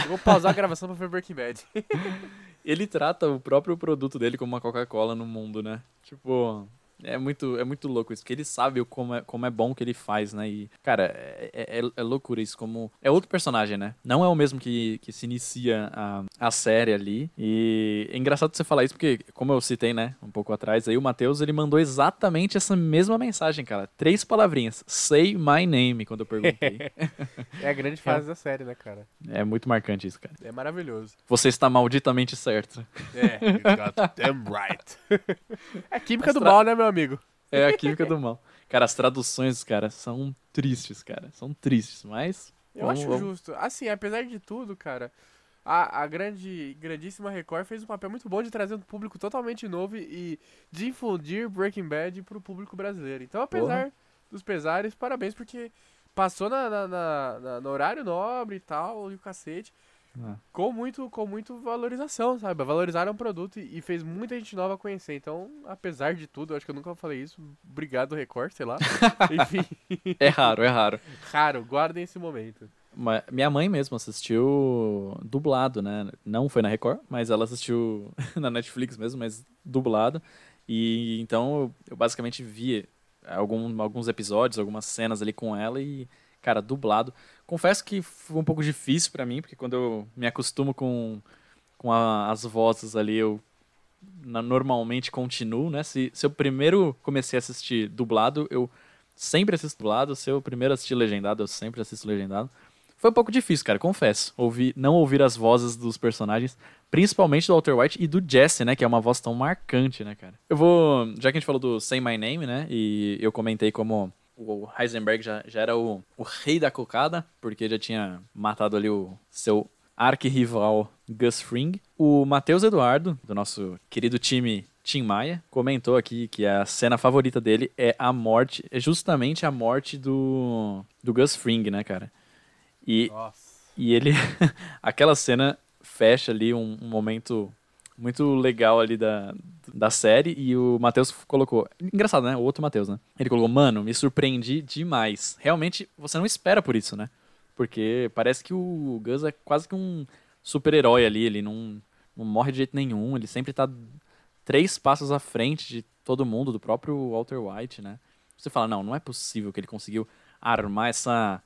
vou pausar a gravação pra ver Breaking Bad. ele trata o próprio produto dele como uma Coca-Cola no mundo, né? Tipo, É muito, é muito louco isso, porque ele sabe como é, como é bom que ele faz, né? E, cara, é, é, é, é loucura isso, como. É outro personagem, né? Não é o mesmo que, que se inicia a, a série ali. E é engraçado você falar isso, porque, como eu citei, né, um pouco atrás, aí o Matheus ele mandou exatamente essa mesma mensagem, cara. Três palavrinhas. Say my name, quando eu perguntei. é a grande fase da série, né, cara? É muito marcante isso, cara. É maravilhoso. Você está malditamente certo. É, you got damn right. É a química do mal, né, meu amigo? É a química do mal. Cara, as traduções, cara, são tristes, cara. São tristes, mas. Eu vamos, acho vamos... justo. Assim, apesar de tudo, cara, a, a grande, grandíssima Record fez um papel muito bom de trazer um público totalmente novo e de infundir Breaking Bad pro público brasileiro. Então, apesar Porra. dos pesares, parabéns, porque passou na, na, na, na, no horário nobre e tal, e o cacete. É. Com, muito, com muito valorização, sabe? Valorizaram o produto e, e, fez muita gente nova conhecer. Então, apesar de tudo, eu acho que eu nunca falei isso. Obrigado, Record, sei lá. Enfim. É raro, é raro. Raro, guardem esse momento. Minha mãe mesmo assistiu dublado, né? Não foi na Record, mas ela assistiu na Netflix mesmo, mas dublado. E então eu, eu basicamente vi algum, alguns episódios, algumas cenas ali com ela e, cara, dublado. Confesso que foi um pouco difícil para mim, porque quando eu me acostumo com, com a, as vozes ali, eu na, normalmente continuo, né? Se, se eu primeiro comecei a assistir dublado, eu sempre assisto dublado. Se eu primeiro assistir legendado, eu sempre assisto legendado. Foi um pouco difícil, cara, confesso. Ouvir, não ouvir as vozes dos personagens, principalmente do Walter White e do Jesse, né? Que é uma voz tão marcante, né, cara? Eu vou. Já que a gente falou do Say My Name, né? E eu comentei como o Heisenberg já, já era o, o rei da cocada, porque já tinha matado ali o seu arquirrival Gus Fring. O Matheus Eduardo, do nosso querido time Tim Maia, comentou aqui que a cena favorita dele é a morte, é justamente a morte do, do Gus Fring, né, cara? E, Nossa. e ele. aquela cena fecha ali um, um, momento muito legal ali da, da série. E o Matheus colocou. Engraçado, né? O outro Matheus, né? Ele colocou, mano, me surpreendi demais. Realmente, você não espera por isso, né? Porque parece que o Gus é quase que um super-herói ali. Ele não, não morre de jeito nenhum. Ele sempre tá três passos à frente de todo mundo, do próprio Walter White, né? Você fala, não, não é possível que ele conseguiu armar essa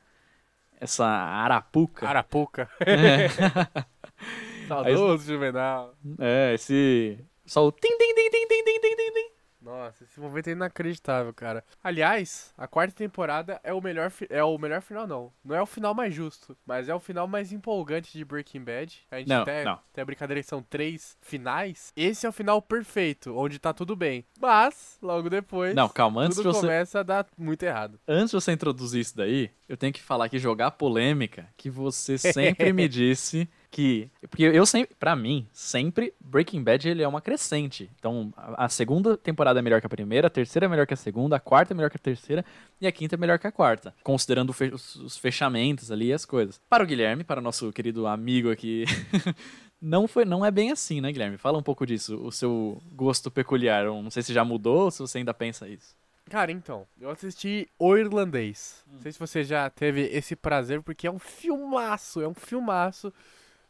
essa arapuca. Arapuca. É. Saudoso Juvenal. É, esse. Só o tim, tim, tim, tim, tim, tim, tim, tim. Nossa, esse momento é inacreditável, cara. Aliás, a quarta temporada é o melhor é o melhor final não. Não é o final mais justo, mas é o final mais empolgante de Breaking Bad. A gente não, até não. tem a brincadeira que são três finais. Esse é o final perfeito, onde tá tudo bem. Mas logo depois, não, calma, antes tudo você... começa a dar muito errado. Antes de você introduzir isso daí, eu tenho que falar que jogar polêmica, que você sempre me disse que porque eu sempre, para mim, sempre Breaking Bad ele é uma crescente. Então, a, segunda temporada é melhor que a primeira, a terceira é melhor que a segunda, a quarta é melhor que a terceira e a quinta é melhor que a quarta, considerando os fechamentos ali e as coisas. Para o Guilherme, para o nosso querido amigo aqui, não foi, não é bem assim, né, Guilherme? Fala um pouco disso, o seu gosto peculiar. Eu não sei se já mudou ou se você ainda pensa isso. Cara, então, eu assisti O Irlandês. Hum. Não sei se você já teve esse prazer, porque é um filmaço, é um filmaço.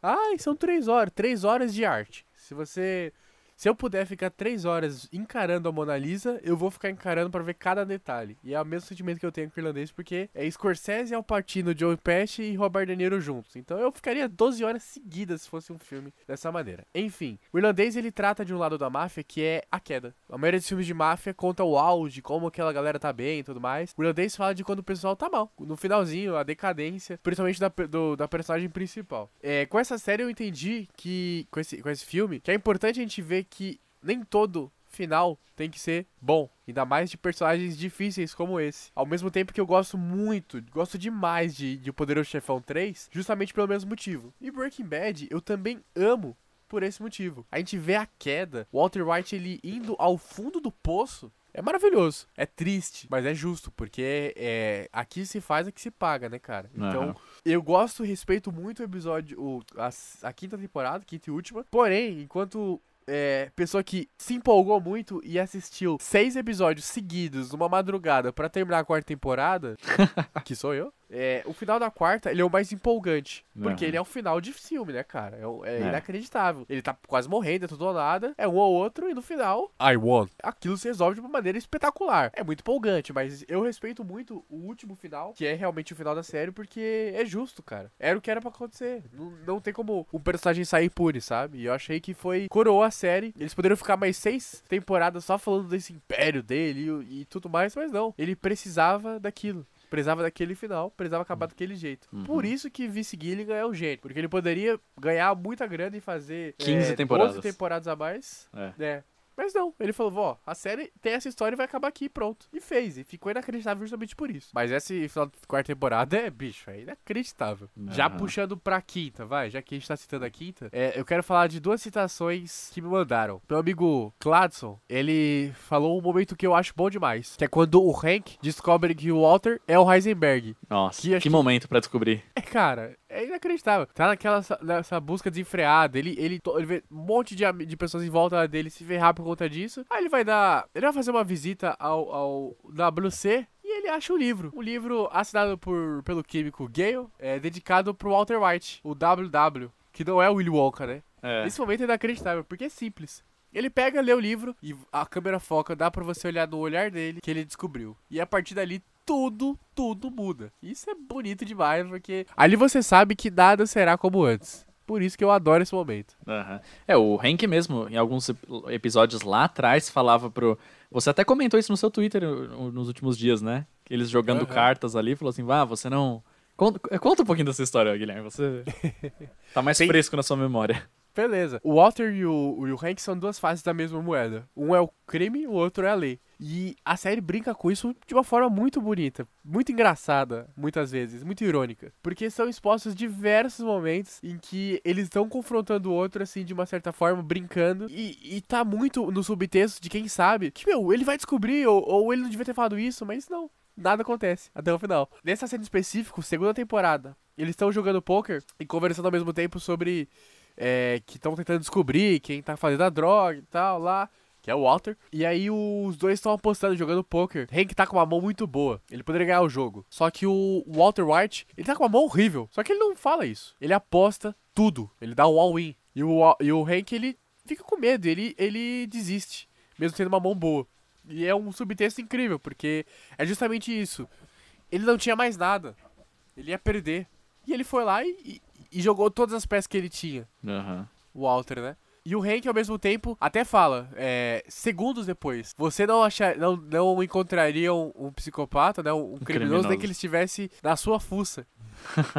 Ai, são três horas, três horas de arte. Se você se eu puder ficar três horas encarando a Mona Lisa, eu vou ficar encarando para ver cada detalhe. E é o mesmo sentimento que eu tenho com o irlandês, porque é Scorsese, Al Pacino, Joe Pesci e Robert De Niro juntos. Então eu ficaria 12 horas seguidas se fosse um filme dessa maneira. Enfim, o irlandês ele trata de um lado da máfia que é a queda. A maioria dos filmes de máfia conta o auge, como aquela galera tá bem e tudo mais. O irlandês fala de quando o pessoal tá mal. No finalzinho, a decadência, principalmente da, do, da personagem principal. É, com essa série eu entendi que, com esse, com esse filme, que é importante a gente ver que nem todo final tem que ser bom. Ainda mais de personagens difíceis como esse. Ao mesmo tempo que eu gosto muito, gosto demais de, de O Poderoso Chefão 3, justamente pelo mesmo motivo. E Breaking Bad eu também amo por esse motivo. A gente vê a queda, Walter White ele indo ao fundo do poço. É maravilhoso. É triste, mas é justo, porque é, aqui se faz o que se paga, né, cara? Então, uhum. eu gosto e respeito muito o episódio, o, a, a quinta temporada, quinta e última. Porém, enquanto é, pessoa que se empolgou muito e assistiu seis episódios seguidos numa madrugada para terminar a quarta temporada, que sou eu, É, o final da quarta, ele é o mais empolgante. Porque ele é um final de filme, né, cara? É, é É. inacreditável. Ele tá quase morrendo, é tudo ou nada. É um ou outro, e no final, I won. Aquilo se resolve de uma maneira espetacular. É muito empolgante, mas eu respeito muito o último final, que é realmente o final da série, porque é justo, cara. Era o que era pra acontecer. Não, não tem como um personagem sair impune, sabe? E eu achei que foi. Coroou a série. Eles poderiam ficar mais seis temporadas só falando desse império dele e, e tudo mais, mas não. Ele precisava daquilo. Precisava daquele final, precisava acabar daquele jeito. Uhum. Por isso que Vice Gilligan é o gênio. Porque ele poderia ganhar muita grana e fazer 15 é, temporadas. 12 temporadas a mais. É. É. Mas não, ele falou, ó, a série tem essa história e vai acabar aqui, pronto. E fez, e ficou inacreditável justamente por isso. Mas esse final da quarta temporada é, bicho, é inacreditável. Já Aham. puxando pra quinta, vai, já que a gente tá citando a quinta, é, eu quero falar de duas citações que me mandaram. Meu amigo Cladson, ele falou um momento que eu acho bom demais, que é quando o Hank descobre que o Walter é o Heisenberg. Nossa, Que que, momento pra descobrir. É, cara, é inacreditável. Tá naquela nessa busca desenfreada. Ele, ele, ele vê um monte de, de pessoas em volta dele se ferrar por conta disso. Aí ele vai dar. Ele vai fazer uma visita ao, ao WC. E ele acha um livro. Um livro assinado por, pelo químico Gale, é, dedicado pro Walter White, o WW. Que não é o Willy Wonka, né? É. Esse momento é inacreditável, porque é simples. Ele pega, lê o livro e a câmera foca, dá pra você olhar no olhar dele que ele descobriu. E a partir dali, tudo, tudo muda. Isso é bonito demais, porque ali você sabe que nada será como antes. Por isso que eu adoro esse momento. Aham. É, o Hank mesmo, em alguns ep- episódios lá atrás, falava pro. Você até comentou isso no seu Twitter nos últimos dias, né? Eles jogando Aham. cartas ali, falou assim: vá, você não. Conta, conta um pouquinho dessa história, Guilherme. Você tá mais Tem- fresco na sua memória. Beleza. O Walter e o, e o Hank são duas faces da mesma moeda. Um é o crime, o outro é a lei. E a série brinca com isso de uma forma muito bonita, muito engraçada, muitas vezes, muito irônica. Porque são expostos diversos momentos em que eles estão confrontando o outro, assim, de uma certa forma, brincando. E, e tá muito no subtexto de quem sabe que, meu, ele vai descobrir, ou, ou ele não devia ter falado isso, mas não. Nada acontece até o final. Nessa cena específica, segunda temporada, eles estão jogando poker e conversando ao mesmo tempo sobre é, que estão tentando descobrir quem tá fazendo a droga e tal lá, que é o Walter. E aí os dois estão apostando, jogando poker. Hank tá com uma mão muito boa, ele poderia ganhar o jogo. Só que o Walter White, ele tá com uma mão horrível. Só que ele não fala isso. Ele aposta tudo, ele dá um all-in. E o, e o Hank, ele fica com medo, ele, ele desiste, mesmo tendo uma mão boa. E é um subtexto incrível, porque é justamente isso. Ele não tinha mais nada. Ele ia perder. E ele foi lá e, e- e jogou todas as peças que ele tinha Aham. o Walter, né? E o Hank, ao mesmo tempo, até fala, é, segundos depois, você não, achar, não, não encontraria um, um psicopata, né? Um, criminoso, criminoso. nem que ele estivesse na sua fuça.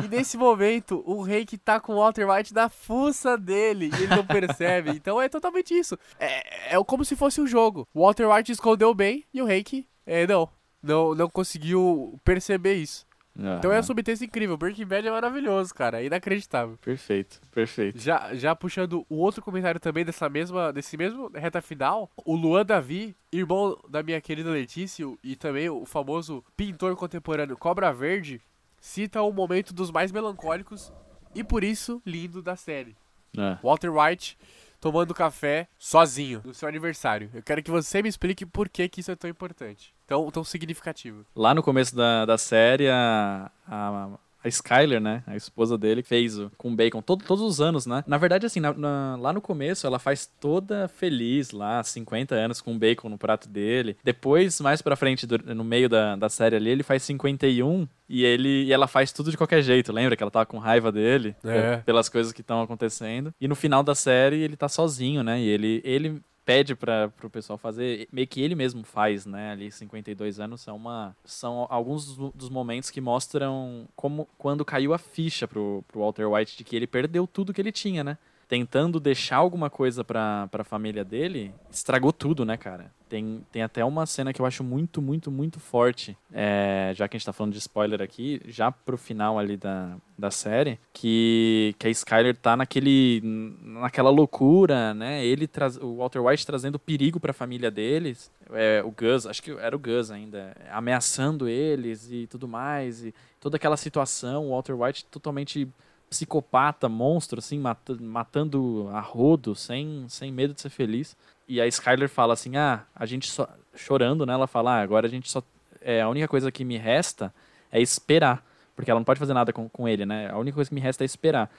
e nesse momento, o Hank tá com o Walter White na fuça dele e ele não percebe. Então é totalmente isso. É, é como se fosse um jogo. O Walter White escondeu bem e o Hank, é, não. Não, não conseguiu perceber isso. Então é um subtexto incrível. Breaking Bad é maravilhoso, cara. É inacreditável. Perfeito, perfeito. Já, já puxando o outro comentário também dessa mesma, desse mesmo reta final, o Luan Davi, irmão da minha querida Letícia e também o famoso pintor contemporâneo Cobra Verde, cita um momento dos mais melancólicos e por isso lindo da série. É. Walter White tomando café sozinho no seu aniversário. Eu quero que você me explique por que, que isso é tão importante, tão, tão significativo. Lá no começo da, da série, a, a, a Skyler, né? A esposa dele, fez o, com bacon todo, todos os anos, né? Na verdade, assim, na- na- lá no começo, ela faz toda feliz lá, 50 anos com bacon no prato dele. Depois, mais pra frente, do- no meio da, da série ali, ele faz 51 e, ele, e ela faz tudo de qualquer jeito. Lembra que ela tava com raiva dele? É. pe- Pelas coisas que estão acontecendo. E no final da série, ele tá sozinho, né? E ele, ele pede para pro pessoal fazer, meio que ele mesmo faz, né? Ali 52 anos são uma são alguns dos- dos momentos que mostram como quando caiu a ficha pro, pro Walter White de que ele perdeu tudo que ele tinha, né? Tentando deixar alguma coisa pra, pra família dele, estragou tudo, né, cara? Tem, tem até uma cena que eu acho muito, muito, muito forte. É, já que a gente tá falando de spoiler aqui, já pro final ali da, da série, que, que a Skyler tá naquele, naquela loucura, né? Ele traz, o Walter White trazendo perigo pra família deles. É, o Gus, acho que era o Gus ainda, ameaçando eles e tudo mais. E toda aquela situação, o Walter White totalmente psicopata, monstro, assim, mata- matando a rodo, sem, sem medo de ser feliz. E a Skyler fala assim: ah, a gente só. Chorando, né? Ela fala: ah, agora a gente só. É, a única coisa que me resta é esperar. Porque ela não pode fazer nada com, com ele, né? A única coisa que me resta é esperar.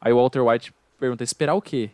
Aí o Walter White pergunta: esperar o quê?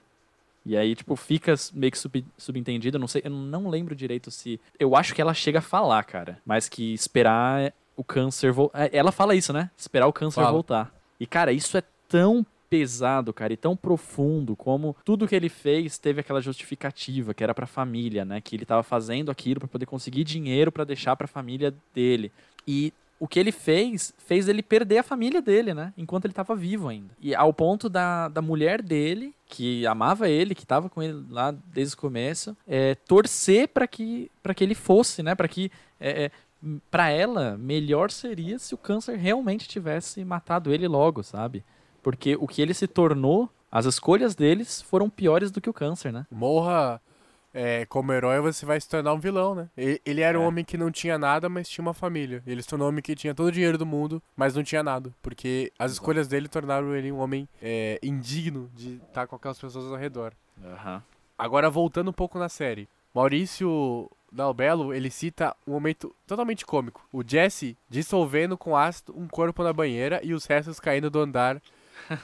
E aí, tipo, fica meio que sub, subentendido. Eu não sei, eu não lembro direito se. Eu acho que ela chega a falar, cara. Mas que esperar o câncer voltar. Ela fala isso, né? Esperar o câncer Fala. voltar. E, cara, isso é tão pesado, cara, e tão profundo como tudo que ele fez teve aquela justificativa, que era pra família, né? Que ele tava fazendo aquilo pra poder conseguir dinheiro pra deixar pra família dele. E o que ele fez, fez ele perder a família dele, né? Enquanto ele tava vivo ainda. E ao ponto da, da mulher dele, que amava ele, que tava com ele lá desde o começo, é, torcer pra que, pra que ele fosse, né? Pra que. É, é, pra ela, melhor seria se o câncer realmente tivesse matado ele logo, sabe? Porque o que ele se tornou, as escolhas deles foram piores do que o câncer, né? Morra é, como herói, você vai se tornar um vilão, né? Ele era um É. homem que não tinha nada, mas tinha uma família. Ele se tornou um homem que tinha todo o dinheiro do mundo, mas não tinha nada. Porque as escolhas dele tornaram ele um homem é, indigno de estar com aquelas pessoas ao redor. Agora, voltando um pouco na série. Maurício Dalbello, ele cita um momento totalmente cômico. O Jesse dissolvendo com ácido um corpo na banheira e os restos caindo do andar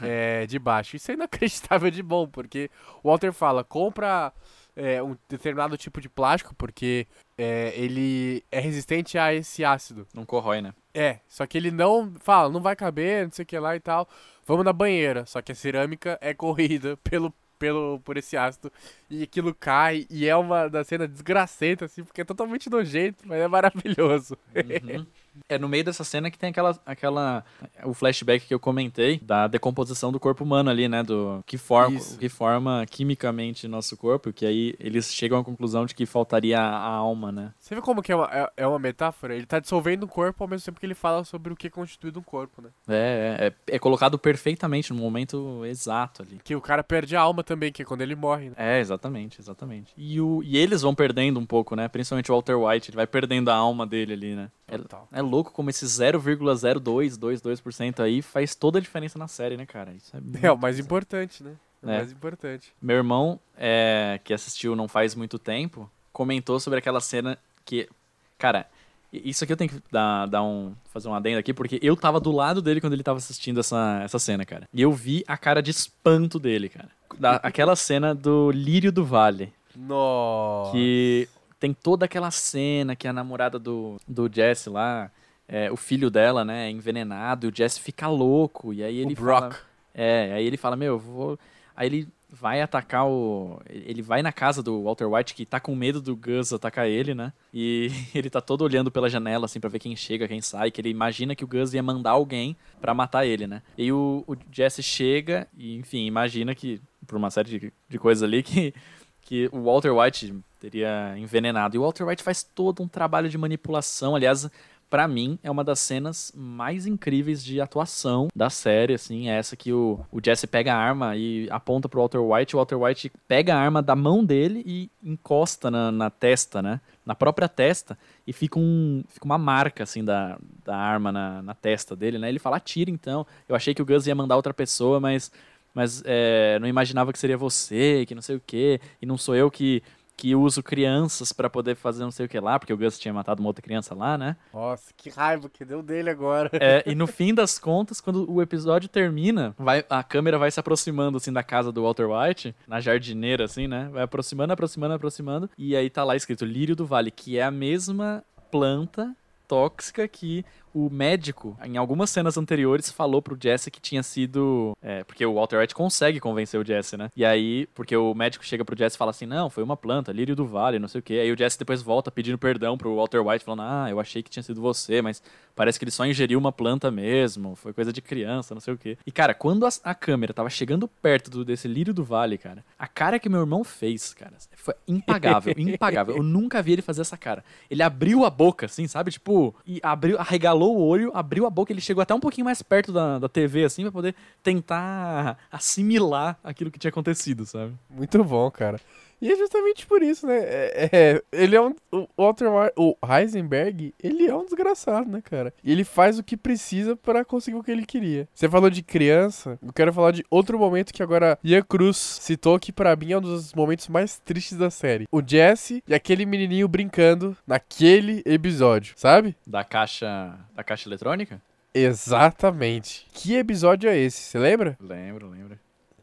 é, de baixo. Isso é inacreditável de bom, porque o Walter fala, compra é, um determinado tipo de plástico, porque é, ele é resistente a esse ácido. Não corrói, né? É, só que ele não fala, não vai caber, não sei o que lá e tal. Vamos na banheira. Só que a cerâmica é corrida pelo, pelo, por esse ácido. E aquilo cai. E é uma da cena desgracenta, assim, porque é totalmente nojento, mas é maravilhoso. Uhum. É no meio dessa cena que tem aquela, aquela. O flashback que eu comentei da decomposição do corpo humano ali, né? Do que forma, Isso. que forma quimicamente nosso corpo, que aí eles chegam à conclusão de que faltaria a, alma, né? Você vê como que é uma, é, é uma metáfora? Ele tá dissolvendo o corpo ao mesmo tempo que ele fala sobre o que constitui um corpo, né? É, é, é- é colocado perfeitamente no momento exato ali. Que o cara perde a alma também, que é quando ele morre, né? É, exatamente, exatamente. E, o, e eles vão perdendo um pouco, né? Principalmente o Walter White, ele vai perdendo a alma dele ali, né? É, Total. é louco como esse 0,0222% aí faz toda a diferença na série, né, cara? Isso é, É o mais importante, né? É o É. mais importante. Meu irmão, é, que assistiu não faz muito tempo, comentou sobre aquela cena que. Cara, isso aqui eu tenho que dar, dar um, fazer um adendo aqui, porque eu tava do lado dele quando ele tava assistindo essa, essa cena, cara. E eu vi a cara de espanto dele, cara. Da, aquela cena do Lírio do Vale. Nossa. Que tem toda aquela cena que a namorada do, do Jesse lá, é, o filho dela, né, é envenenado, e o Jesse fica louco. E aí ele o Brock. fala. É, aí ele fala, meu, eu vou. Aí ele vai atacar o. Ele vai na casa do Walter White, que tá com medo do Gus atacar ele, né? E ele tá todo olhando pela janela, assim, pra ver quem chega, quem sai, que ele imagina que o Gus ia mandar alguém pra matar ele, né? E o, o Jesse chega e, enfim, imagina que, por uma série de, de coisas ali, que, que o Walter White teria envenenado. E o Walter White faz todo um trabalho de manipulação, aliás. Pra mim, é uma das cenas mais incríveis de atuação da série, assim, é essa que o, o Jesse pega a arma e aponta pro Walter White, o Walter White pega a arma da mão dele e encosta na, na testa, né? Na própria testa, e fica, um, fica uma marca, assim, da, da arma na, na testa dele, né? Ele fala, atira então. Eu achei que o Gus ia mandar outra pessoa, mas, mas é, não imaginava que seria você, que não sei o quê, e não sou eu que, que uso crianças pra poder fazer não sei o que lá, porque o Gus tinha matado uma outra criança lá, né? Nossa, que raiva que deu dele agora. É, e no fim das contas, quando o episódio termina, vai, a câmera vai se aproximando, assim, da casa do Walter White, na jardineira, assim, né? Vai aproximando, aproximando, aproximando. E aí tá lá escrito Lírio do Vale, que é a mesma planta tóxica que o médico, em algumas cenas anteriores, falou pro Jesse que tinha sido. É, porque o Walter White consegue convencer o Jesse, né? E aí, porque o médico chega pro Jesse e fala assim: não, foi uma planta, lírio do vale, não sei o quê. Aí o Jesse depois volta pedindo perdão pro Walter White, falando: ah, eu achei que tinha sido você, mas parece que ele só ingeriu uma planta mesmo, foi coisa de criança, não sei o quê. E cara, quando a, a câmera tava chegando perto do, desse lírio do vale, cara, a cara que meu irmão fez, cara, foi impagável, impagável. Eu nunca vi ele fazer essa cara. Ele abriu a boca, assim, sabe? Tipo, e abriu, arregalou o olho, abriu a boca, ele chegou até um pouquinho mais perto da, da TV, assim, pra poder tentar assimilar aquilo que tinha acontecido, sabe? Muito bom, cara. E é justamente por isso, né? É, é, ele é um. O Walter o Heisenberg, ele é um desgraçado, né, cara? E ele faz o que precisa pra conseguir o que ele queria. Você falou de criança, eu quero falar de outro momento que agora Ian Cruz citou que pra mim é um dos momentos mais tristes da série. O Jesse e aquele menininho brincando naquele episódio, sabe? Da caixa. Da caixa eletrônica? Exatamente. Que episódio é esse? Você lembra? Lembro, lembro.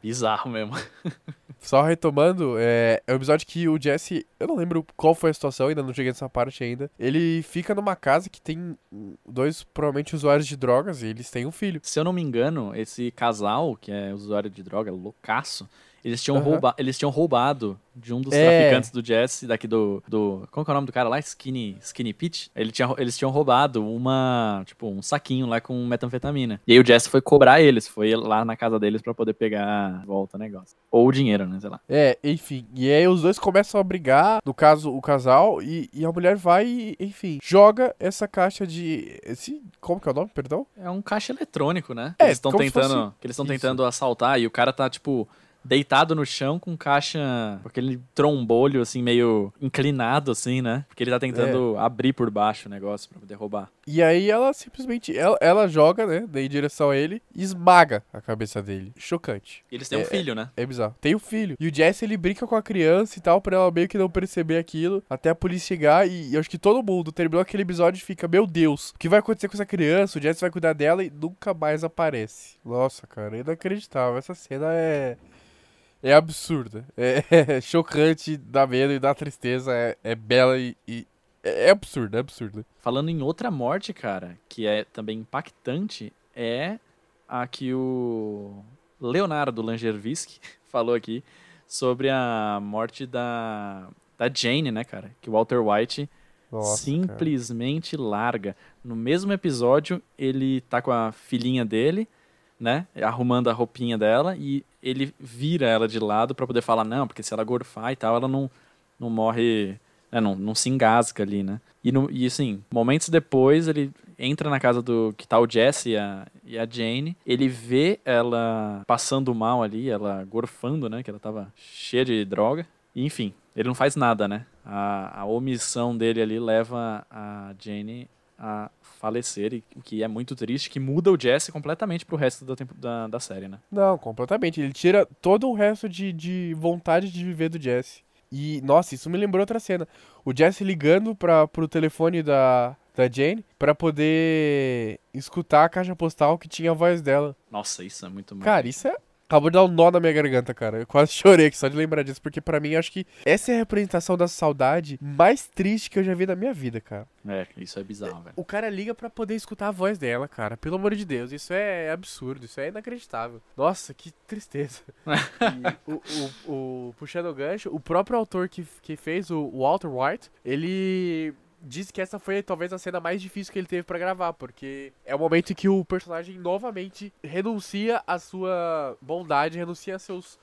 Bizarro mesmo. Só retomando, é, é um episódio que o Jesse. Eu não lembro qual foi a situação, ainda não cheguei nessa parte ainda. Ele fica numa casa que tem dois, provavelmente, usuários de drogas e eles têm um filho. Se eu não me engano, esse casal, que é usuário de droga, loucaço, eles tinham, uhum. rouba eles tinham roubado de um dos é. traficantes do Jesse, daqui do, do. Como que é o nome do cara lá? Skinny, Skinny Pete? Ele tinha, eles tinham roubado uma. Tipo, um saquinho lá com metanfetamina. E aí o Jesse foi cobrar eles, foi lá na casa deles para poder pegar volta o negócio. Ou o dinheiro, né? Sei lá. É, enfim. E aí os dois começam a brigar, no caso, o casal, e, e a mulher vai e, enfim, joga essa caixa de. Esse. Como que é o nome, perdão? É um caixa eletrônico, né? É, eles estão tentando. Fosse... Que eles estão tentando assaltar e o cara tá, tipo deitado no chão com caixa, com aquele trombolho assim meio inclinado assim, né? Porque ele tá tentando é. abrir por baixo o negócio para poder roubar. E aí ela simplesmente ela, ela joga, né, em direção a ele e esmaga a cabeça dele. Chocante. E eles têm é, um filho, né? É, é bizarro. Tem o um filho. E o Jesse ele brinca com a criança e tal para ela meio que não perceber aquilo, até a polícia chegar e, e acho que todo mundo terminou aquele episódio e fica, meu Deus, o que vai acontecer com essa criança? O Jesse vai cuidar dela e nunca mais aparece. Nossa, cara, é inacreditável. Essa cena é é absurda. É, é, chocante, dá medo e dá tristeza. É, é bela e, e é, é absurda, é absurda. Falando em outra morte, cara, que é também impactante, é a que o Leonardo Langervisky falou aqui sobre a morte da, da Jane, né, cara? Que o Walter White Nossa, simplesmente cara. larga. No mesmo episódio, ele tá com a filhinha dele, né? Arrumando a roupinha dela e ele vira ela de lado para poder falar, não, porque se ela gorfar e tal, ela não, não morre, né? não, não se engasga ali, né? E, no, e assim, momentos depois ele entra na casa do que tá o Jesse e a, e a Jane, ele vê ela passando mal ali, ela gorfando, né? Que ela tava cheia de droga. E, enfim, ele não faz nada, né? A, a omissão dele ali leva a Jane a falecer, e o que é muito triste, que muda o Jesse completamente pro resto da, tempo, da, da série, né? Não, completamente. Ele tira todo o resto de, de vontade de viver do Jesse. E, nossa, isso me lembrou outra cena. O Jesse ligando para pro telefone da, da Jane para poder escutar a caixa postal que tinha a voz dela. Nossa, isso é muito Cara, isso é Acabou de dar um nó na minha garganta, cara. Eu quase chorei aqui só de lembrar disso, porque para mim acho que essa é a representação da saudade mais triste que eu já vi na minha vida, cara. É, isso é bizarro, velho. O cara liga para poder escutar a voz dela, cara. Pelo amor de Deus, isso é absurdo, isso é inacreditável. Nossa, que tristeza. o, o, o, puxando o gancho, o próprio autor que, que fez o Walter White, ele disse que essa foi talvez a cena mais difícil que ele teve para gravar, porque é o momento em que o personagem novamente renuncia à sua bondade, renuncia a seus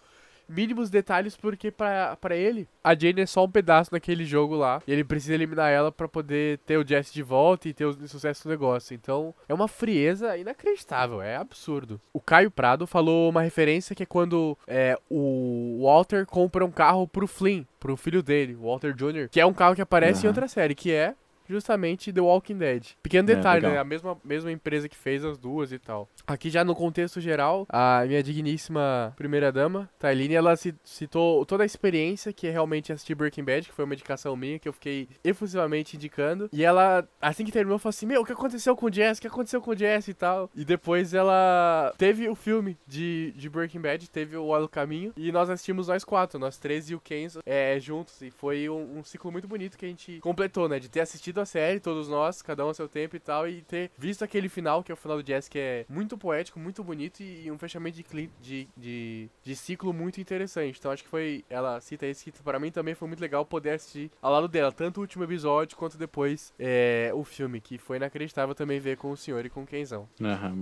mínimos detalhes, porque para ele, a Jane é só um pedaço daquele jogo lá. E ele precisa eliminar ela para poder ter o Jesse de volta e ter o sucesso do negócio. Então, é uma frieza inacreditável, é absurdo. O Caio Prado falou uma referência que é quando é, o Walter compra um carro pro Flynn, pro filho dele, o Walter Jr., que é um carro que aparece uhum. em outra série, que é justamente The Walking Dead. Pequeno é, detalhe, é, né? A mesma, mesma empresa que fez as duas e tal. Aqui já no contexto geral, a minha digníssima primeira dama, Tailine, ela citou toda a experiência que é realmente assistir Breaking Bad, que foi uma indicação minha, que eu fiquei efusivamente indicando. E ela, assim que terminou, falou assim, meu, o que aconteceu com o Jess? O que aconteceu com o Jess e tal? E depois ela teve o filme de, de Breaking Bad, teve o Olho Caminho, e nós assistimos nós quatro, nós três e o Kenzo, é, juntos. E foi um, um ciclo muito bonito que a gente completou, né? De ter assistido a série, todos nós, cada um a seu tempo e tal, e ter visto aquele final, que é o final do Jazz, que é muito poético, muito bonito e um fechamento de, de, de, de ciclo muito interessante. Então acho que foi, ela cita esse que para mim também foi muito legal poder assistir ao lado dela, tanto o último episódio quanto depois é, o filme, que foi inacreditável também ver com o senhor e com o Kenzão.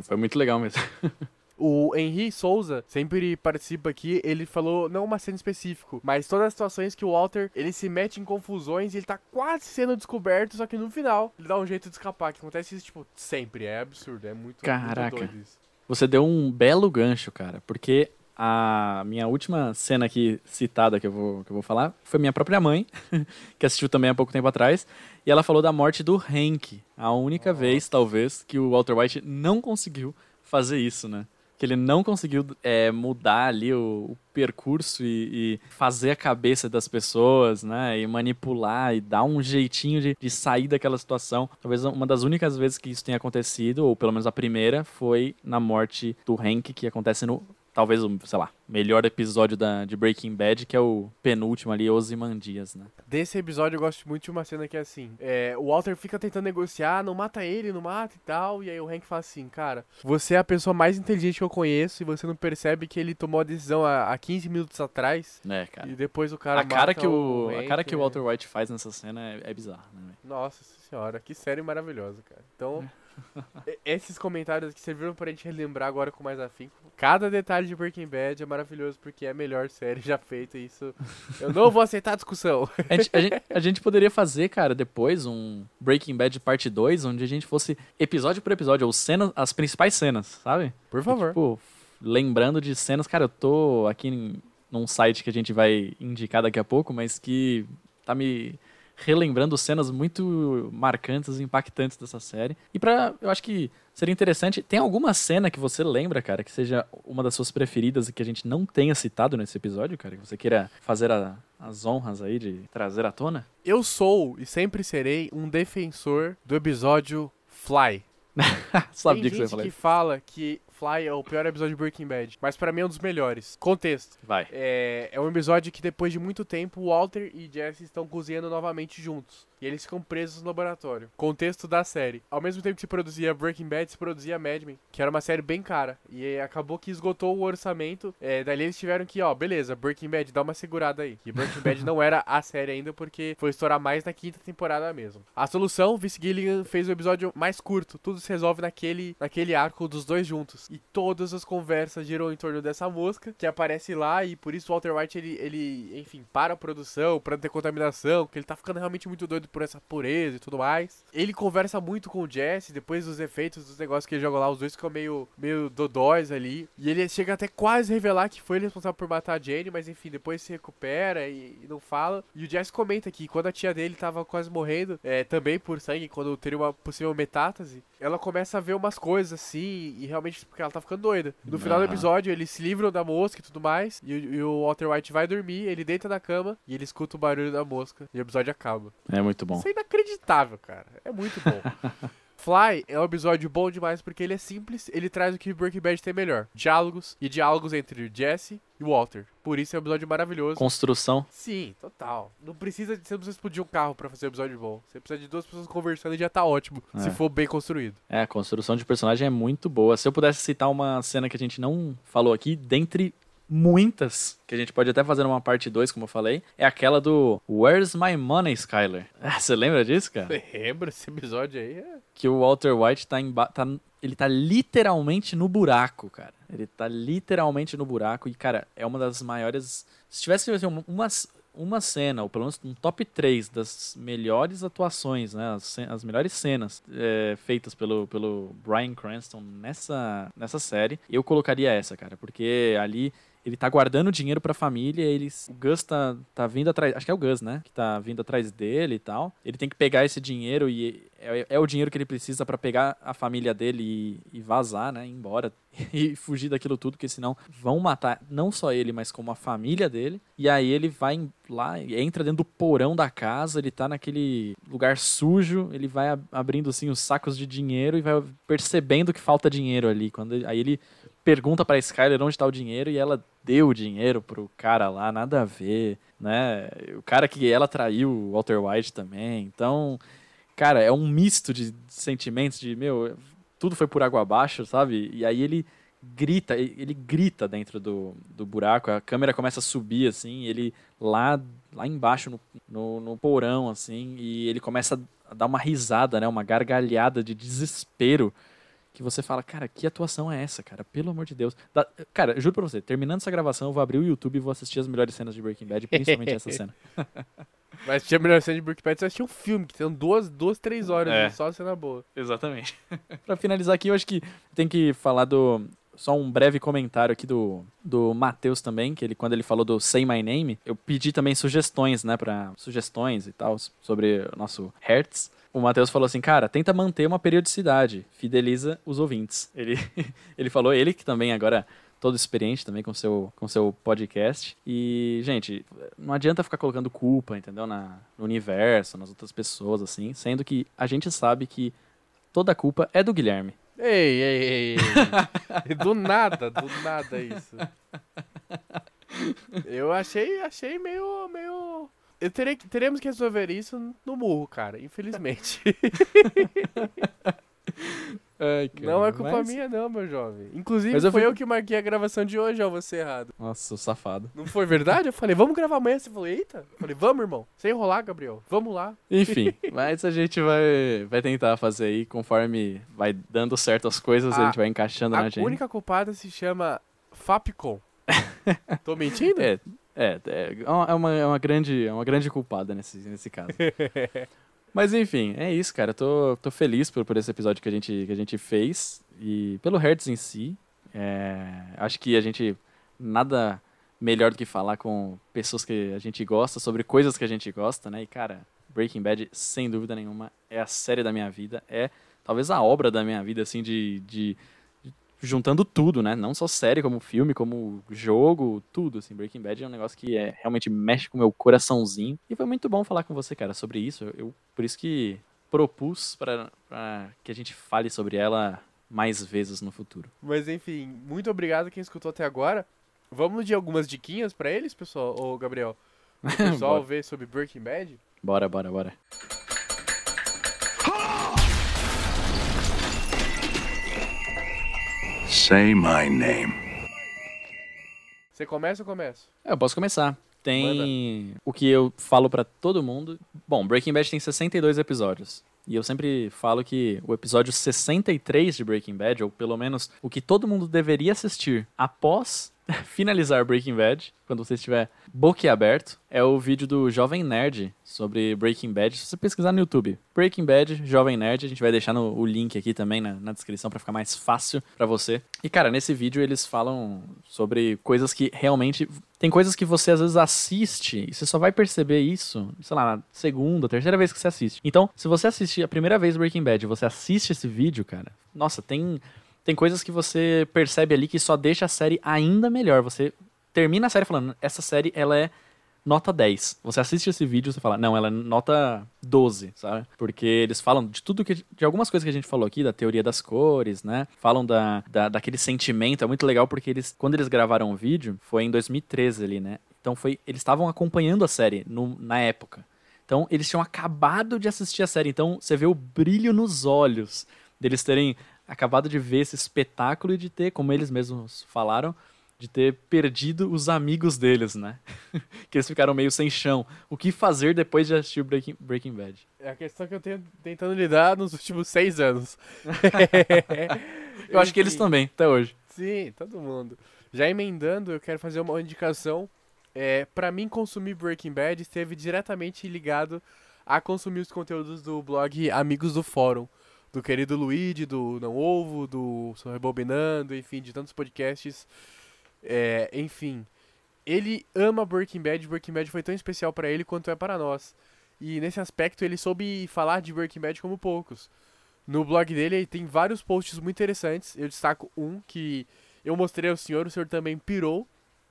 Foi muito legal mesmo. O Henry Souza sempre participa aqui, ele falou, não uma cena específica, mas todas as situações que o Walter, ele se mete em confusões e ele tá quase sendo descoberto, só que no final ele dá um jeito de escapar, que acontece isso, tipo, sempre, é absurdo, é muito, Caraca. muito doido isso. Você deu um belo gancho, cara, porque a minha última cena aqui citada que eu vou, que eu vou falar foi minha própria mãe, que assistiu também há pouco tempo atrás, e ela falou da morte do Hank, a única vez, talvez, que o Walter White não conseguiu fazer isso, né? Que ele não conseguiu é, mudar ali o, o percurso e, e, fazer a cabeça das pessoas, né? E manipular e dar um jeitinho de, de sair daquela situação. Talvez uma das únicas vezes que isso tenha acontecido, ou pelo menos a primeira, foi na morte do Hank, que acontece no talvez o, sei lá, melhor episódio da, de Breaking Bad, que é o penúltimo ali, Ozymandias, né? Desse episódio eu gosto muito de uma cena que é assim, é, o Walter fica tentando negociar, não mata ele, não mata e tal, e aí o Hank fala assim, cara, você é a pessoa mais inteligente que eu conheço e você não percebe que ele tomou a decisão há, há 15 minutos atrás. É, cara. E depois o cara a cara que o, o Hank, A cara que o é. Walter White faz nessa cena é, é bizarra, né? Nossa senhora, que série maravilhosa, cara. Então, esses comentários que serviram pra gente relembrar agora com mais afinco. Cada detalhe de Breaking Bad é maravilhoso porque é a melhor série já feita e isso eu não vou aceitar a discussão. A gente, a, gente, a gente, poderia fazer, cara, depois um Breaking Bad parte 2, onde a gente fosse episódio por episódio, ou cena, as principais cenas, sabe? Por favor. E, tipo, lembrando de cenas, cara, eu tô aqui em, num site que a gente vai indicar daqui a pouco, mas que tá me relembrando cenas muito marcantes e impactantes dessa série. E para, eu acho que seria interessante, tem alguma cena que você lembra, cara, que seja uma das suas preferidas e que a gente não tenha citado nesse episódio, cara, que você queira fazer a, as honras aí de trazer à tona? Eu sou e sempre serei um defensor do episódio Fly. Sabia Tem que gente que isso. fala que Fly é o pior episódio de Breaking Bad, mas pra mim é um dos melhores. Contexto. Vai. É, é um episódio que depois de muito tempo, Walter e Jesse estão cozinhando novamente juntos. E eles ficam presos no laboratório. Contexto da série. Ao mesmo tempo que se produzia Breaking Bad, se produzia Mad Men, que era uma série bem cara. E eh, acabou que esgotou o orçamento. É, daí eles tiveram que, ó, beleza, Breaking Bad, dá uma segurada aí. E Breaking Bad não era a série ainda, porque foi estourar mais na quinta temporada mesmo. A solução, Vince Gilligan fez o episódio mais curto. Tudo se resolve naquele, naquele arco dos dois juntos. E todas as conversas giram em torno dessa mosca, que aparece lá, e por isso Walter White, ele, ele enfim, para a produção, não ter contaminação, que ele tá ficando realmente muito doido por essa pureza e tudo mais. Ele conversa muito com o Jesse, depois dos efeitos dos negócios que ele joga lá, os dois ficam meio, meio dodóis ali. E ele chega até quase a revelar que foi ele responsável por matar a Jane, mas enfim, depois se recupera e, e não fala. E o Jesse comenta que quando a tia dele tava quase morrendo, é, também por sangue, quando teria uma possível metástase, ela começa a ver umas coisas assim, e realmente porque ela tá ficando doida. No final do episódio, eles se livram da mosca e tudo mais, e, o- e o Walter White vai dormir, ele deita na cama e ele escuta o barulho da mosca, e o episódio acaba. É muito bom. Isso é inacreditável, cara. É muito bom. Fly é um episódio bom demais porque ele é simples, ele traz o que Breaking Bad tem melhor. Diálogos e diálogos entre Jesse e Walter. Por isso é um episódio maravilhoso. Construção. Sim, total. Não precisa, você não precisa explodir um carro pra fazer um episódio bom. Você precisa de duas pessoas conversando e já tá ótimo, É. se for bem construído. É, a construção de personagem é muito boa. Se eu pudesse citar uma cena que a gente não falou aqui, dentre muitas, que a gente pode até fazer uma parte 2, como eu falei, é aquela do Where's My Money, Skyler? Ah, Você lembra disso, cara? Você lembra esse episódio aí? É... Que o Walter White tá, emba tá ele tá literalmente no buraco, cara. Ele tá literalmente no buraco e, cara, é uma das maiores... Se tivesse assim, uma, uma cena, ou pelo menos um top 3 das melhores atuações, né? As, as melhores cenas é, feitas pelo, pelo Bryan Cranston nessa, nessa série, eu colocaria essa, cara. Porque ali ele tá guardando dinheiro pra família, eles, o Gus tá, tá vindo atrás, acho que é o Gus, né? Que tá vindo atrás dele e tal. Ele tem que pegar esse dinheiro e é, é o dinheiro que ele precisa pra pegar a família dele e, e vazar, né? Embora e fugir daquilo tudo, porque senão vão matar não só ele, mas como a família dele. E aí ele vai lá, entra dentro do porão da casa, ele tá naquele lugar sujo, ele vai ab- abrindo assim os sacos de dinheiro e vai percebendo que falta dinheiro ali. Quando aí ele pergunta pra Skyler onde tá o dinheiro e ela deu o dinheiro pro cara lá, nada a ver, né? O cara que ela traiu, o Walter White também. Então, cara, é um misto de sentimentos de, meu, tudo foi por água abaixo, sabe? E aí ele grita, ele grita dentro do, do buraco, a câmera começa a subir, assim, ele lá, lá embaixo no, no, no porão, assim, e ele começa a dar uma risada, né? Uma gargalhada de desespero que você fala, cara, que atuação é essa, cara? Pelo amor de Deus. Dá- cara, juro pra você, terminando essa gravação, eu vou abrir o YouTube e vou assistir as melhores cenas de Breaking Bad, principalmente essa cena. Mas tinha melhor cena de Breaking Bad, você assistia um filme, que tem duas, duas três horas É. só cena boa. Exatamente. pra finalizar aqui, eu acho que tem que falar do. Só um breve comentário aqui do, do Matheus também, que ele, quando ele falou do Say My Name, eu pedi também sugestões, né, para sugestões e tal, sobre o nosso Hertz. O Matheus falou assim, cara, tenta manter uma periodicidade, fideliza os ouvintes. Ele, ele falou, ele que também agora todo experiente também com seu, com seu podcast. E, gente, não adianta ficar colocando culpa, entendeu? Na, no universo, nas outras pessoas, assim, sendo que a gente sabe que toda a culpa é do Guilherme. Ei, ei, ei, ei. do nada, do nada isso. Eu achei, achei meio, meio... Eu terei, teremos que resolver isso no murro, cara, infelizmente. Ai, cara, não é culpa mas... minha, não, meu jovem. Inclusive, eu foi fui... eu que marquei a gravação de hoje, ó, você errado. Nossa, safado. Não foi verdade? Eu falei, vamos gravar amanhã. Você falou, eita. Eu falei, vamos, irmão. Sem enrolar, Gabriel. Vamos lá. Enfim, mas a gente vai, vai tentar fazer aí conforme vai dando certo as coisas, a, a gente vai encaixando na gente. A única culpada se chama Fapcom. Tô mentindo? É, é, é, é, uma, é uma, grande, é uma grande culpada nesse, nesse caso. Mas enfim, é isso, cara. Eu tô, tô feliz por, por esse episódio que a gente, que a gente fez e pelo Hertz em si. É, acho que a gente. Nada melhor do que falar com pessoas que a gente gosta, sobre coisas que a gente gosta, né? E, cara, Breaking Bad, sem dúvida nenhuma, é a série da minha vida. É talvez a obra da minha vida, assim, de, de juntando tudo, né? Não só série, como filme, como jogo, tudo, assim. Breaking Bad é um negócio que é, realmente mexe com o meu coraçãozinho. E foi muito bom falar com você, cara, sobre isso. Eu, por isso que propus para que a gente fale sobre ela mais vezes no futuro. Mas enfim, muito obrigado quem escutou até agora. Vamos de algumas diquinhas para eles, pessoal, ou Gabriel? O pessoal ver sobre Breaking Bad? Bora, bora, bora. Say my name. Você começa ou começa? É, eu posso começar. Tem Manda. o que eu falo para todo mundo. Bom, Breaking Bad tem 62 episódios. E eu sempre falo que o episódio 63 de Breaking Bad, ou pelo menos o que todo mundo deveria assistir após finalizar Breaking Bad, quando você estiver boquiaberto, é o vídeo do Jovem Nerd sobre Breaking Bad. Se você pesquisar no YouTube, Breaking Bad, Jovem Nerd, a gente vai deixar no, o link aqui também na, na descrição para ficar mais fácil para você. E cara, nesse vídeo eles falam sobre coisas que realmente. Tem coisas que você às vezes assiste e você só vai perceber isso, sei lá, na segunda, terceira vez que você assiste. Então, se você assistir a primeira vez Breaking Bad você assiste esse vídeo, cara, nossa, tem tem coisas que você percebe ali que só deixa a série ainda melhor. Você termina a série falando, essa série ela é nota 10. Você assiste esse vídeo e você fala, não, ela é nota 12, sabe? Porque eles falam de tudo que. de algumas coisas que a gente falou aqui, da teoria das cores, né? Falam da, da, daquele sentimento. É muito legal porque eles, quando eles gravaram o vídeo, foi em 2013 ali, né? Então foi. Eles estavam acompanhando a série no, na época. Então eles tinham acabado de assistir a série. Então você vê o brilho nos olhos deles terem acabado de ver esse espetáculo e de ter, como eles mesmos falaram, de ter perdido os amigos deles, né? que eles ficaram meio sem chão. O que fazer depois de assistir Breaking, Breaking Bad? É a questão que eu tenho tentando lidar nos últimos seis anos. eu acho que eles também, até hoje. Sim, todo mundo. Já emendando, eu quero fazer uma indicação. É, para mim, consumir Breaking Bad esteve diretamente ligado a consumir os conteúdos do blog Amigos do Fórum do querido Luigi, do Não Ovo, do Sou Rebobinando, enfim, de tantos podcasts. É, enfim, ele ama Breaking Bad, Breaking Bad foi tão especial para ele quanto é para nós. E nesse aspecto ele soube falar de Breaking Bad como poucos. No blog dele ele tem vários posts muito interessantes. Eu destaco um que eu mostrei ao senhor, o senhor também pirou,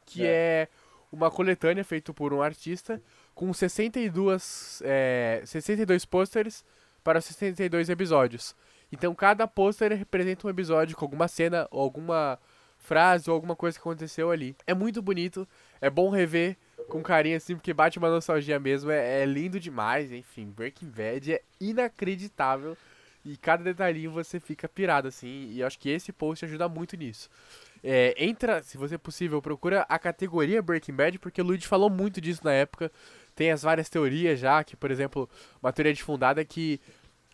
que é, é uma coletânea feita por um artista com 62, é, 62 pôsteres para 62 episódios. Então cada pôster representa um episódio com alguma cena ou alguma frase ou alguma coisa que aconteceu ali. É muito bonito, é bom rever com carinho assim, porque bate uma nostalgia mesmo, é, é lindo demais, enfim, Breaking Bad é inacreditável e cada detalhinho você fica pirado assim, e acho que esse post ajuda muito nisso. É, entra, se você possível, procura a categoria Breaking Bad, porque o Luigi falou muito disso na época, tem as várias teorias já, que, por exemplo, uma teoria difundada é que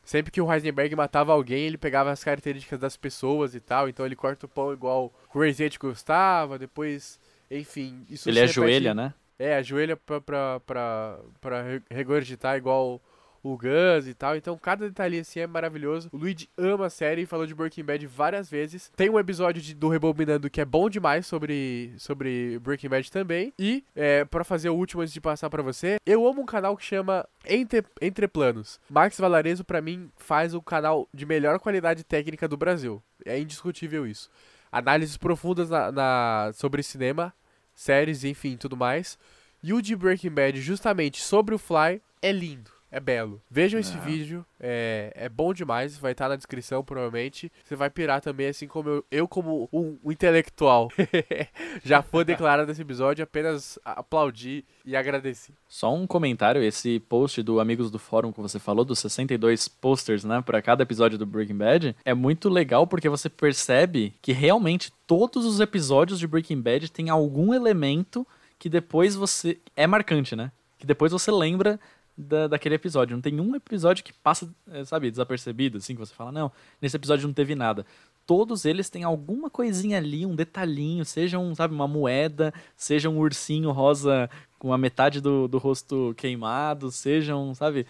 sempre que o Heisenberg matava alguém, ele pegava as características das pessoas e tal, então ele corta o pão igual o Crazy gostava, depois, enfim... Isso ele ajoelha, né? É, ajoelha pra, pra, pra, pra regurgitar igual o Gus e tal. Então, cada detalhe assim é maravilhoso. O Luigi ama a série e falou de Breaking Bad várias vezes. Tem um episódio de, do Rebobinando que é bom demais sobre, sobre Breaking Bad também. E, é, para fazer o último antes de passar para você, eu amo um canal que chama Entre, Entre Planos. Max Valarezo, para mim, faz o canal de melhor qualidade técnica do Brasil. É indiscutível isso. Análises profundas na, na sobre cinema, séries, enfim, tudo mais. E o de Breaking Bad, justamente sobre o Fly, é lindo. É belo. Vejam esse É. vídeo, é, é bom demais, vai estar na descrição provavelmente. Você vai pirar também, assim como eu, eu como um, um intelectual, já foi declarado nesse episódio, apenas aplaudi e agradeci. Só um comentário, esse post do Amigos do Fórum que você falou, dos 62 posters, né, para cada episódio do Breaking Bad, é muito legal porque você percebe que realmente todos os episódios de Breaking Bad têm algum elemento que depois você. É marcante, né? Que depois você lembra da, daquele episódio. Não tem um episódio que passa, eh, sabe, desapercebido, assim, que você fala, não, nesse episódio não teve nada. Todos eles têm alguma coisinha ali, um detalhinho, seja um, sabe, uma moeda, seja um ursinho rosa com a metade do, do rosto queimado, sejam, sabe,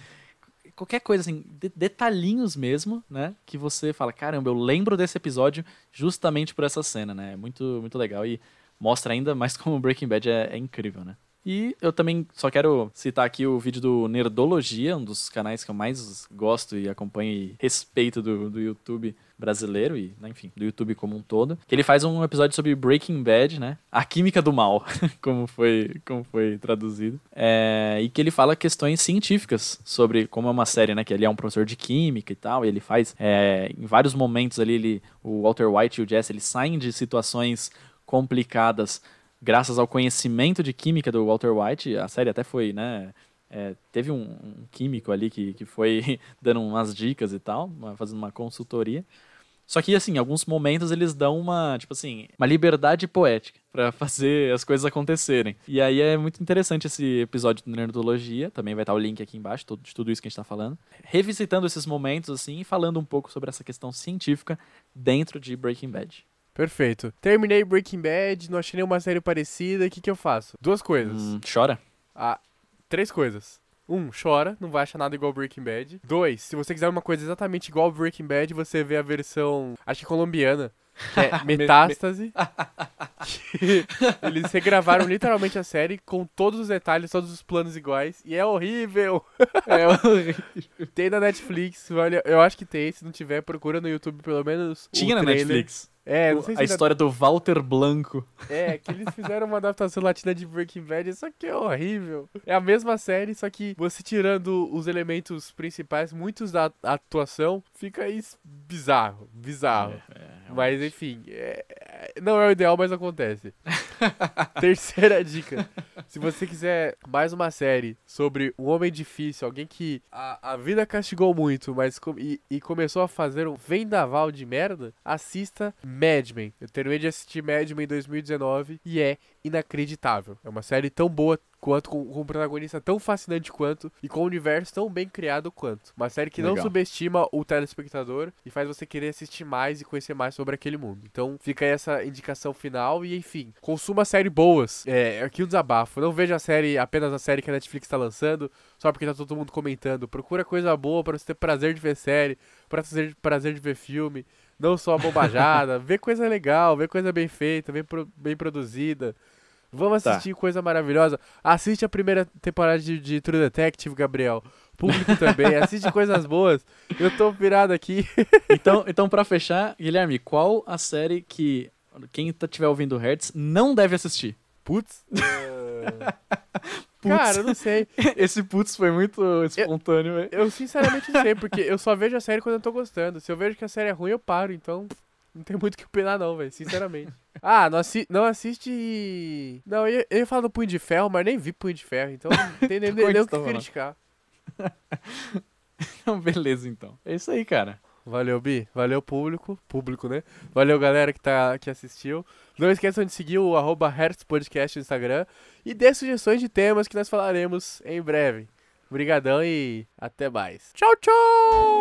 qualquer coisa assim, de- detalhinhos mesmo, né, que você fala, caramba, eu lembro desse episódio justamente por essa cena, né, é muito, muito legal e mostra ainda mais como Breaking Bad é, é incrível, né. E eu também só quero citar aqui o vídeo do Nerdologia, um dos canais que eu mais gosto e acompanho e respeito do, do YouTube brasileiro e, né, enfim, do YouTube como um todo. Que ele faz um episódio sobre Breaking Bad, né? A química do mal, como foi, como foi traduzido. É, e que ele fala questões científicas sobre como é uma série, né? Que ele é um professor de química e tal, e ele faz, é, em vários momentos ali, ele, o Walter White e o Jesse, eles saem de situações complicadas graças ao conhecimento de química do Walter White. A série até foi, né? é, teve um, um químico ali que, que foi dando umas dicas e tal, fazendo uma consultoria. Só que, assim, em alguns momentos eles dão uma, tipo assim, uma liberdade poética pra fazer as coisas acontecerem. E aí é muito interessante esse episódio do Nerdologia, também vai estar o link aqui embaixo de tudo isso que a gente tá falando. Revisitando esses momentos, assim, e falando um pouco sobre essa questão científica dentro de Breaking Bad. Perfeito. Terminei Breaking Bad, não achei nenhuma série parecida, o que, que eu faço? Duas coisas. Hum, chora? Ah, três coisas. Um, chora, não vai achar nada igual Breaking Bad. Dois, se você quiser uma coisa exatamente igual Breaking Bad, você vê a versão, acho que colombiana, que é Metástase. que eles regravaram literalmente a série com todos os detalhes, todos os planos iguais. E é horrível! É, Tem na Netflix, olha, eu acho que tem. Se não tiver, procura no YouTube pelo menos. Tinha na trailer. Netflix. É, não sei se a história do Walter Blanco. É, que eles fizeram uma adaptação latina de Breaking Bad, só que é horrível. É a mesma série, só que você tirando os elementos principais, muitos da atuação, fica isso bizarro, bizarro. É, mas enfim, é- é- não é o ideal, mas acontece. Terceira dica. Se você quiser mais uma série sobre um homem difícil, alguém que a, a vida castigou muito, mas com- e, e começou a fazer um vendaval de merda, assista Mad Men. Eu terminei de assistir Mad Men em 2019 e é inacreditável. É uma série tão boa quanto, com, com um protagonista tão fascinante quanto e com um universo tão bem criado quanto. Uma série que não Legal. subestima o telespectador e faz você querer assistir mais e conhecer mais sobre aquele mundo. Então fica aí essa indicação final e enfim, consuma séries boas. É, aqui um desabafo. Não veja a série, apenas a série que a Netflix tá lançando, só porque tá todo mundo comentando. Procura coisa boa pra você ter prazer de ver série, pra ter prazer de ver filme. Não só a bobajada, vê coisa legal, vê coisa bem feita, bem, pro- bem produzida. Vamos Tá. assistir coisa maravilhosa. Assiste a primeira temporada de, de True Detective, Gabriel. Público também. Assiste coisas boas. Eu tô virado aqui. Então, então para fechar, Guilherme, qual a série que quem tá- tiver ouvindo Hertz não deve assistir? Putz. Putz. Cara, eu não sei. Esse putz foi muito espontâneo, velho. Eu sinceramente não sei, porque eu só vejo a série quando eu tô gostando. Se eu vejo que a série é ruim, eu paro. Então, não tem muito o que opinar, não, velho. Sinceramente. Ah, não, assi não assiste. Não, eu ia, eu ia falar do Punho de Ferro, mas nem vi Punho de Ferro. Então, não tem nem, que nem o que criticar. Então, beleza, então. É isso aí, cara. Valeu, Bi. Valeu, público. Público, né? Valeu, galera que, tá, que assistiu. Não esqueçam de seguir o arroba Podcast no Instagram. E dê sugestões de temas que nós falaremos em breve. Obrigadão e até mais. Tchau, tchau!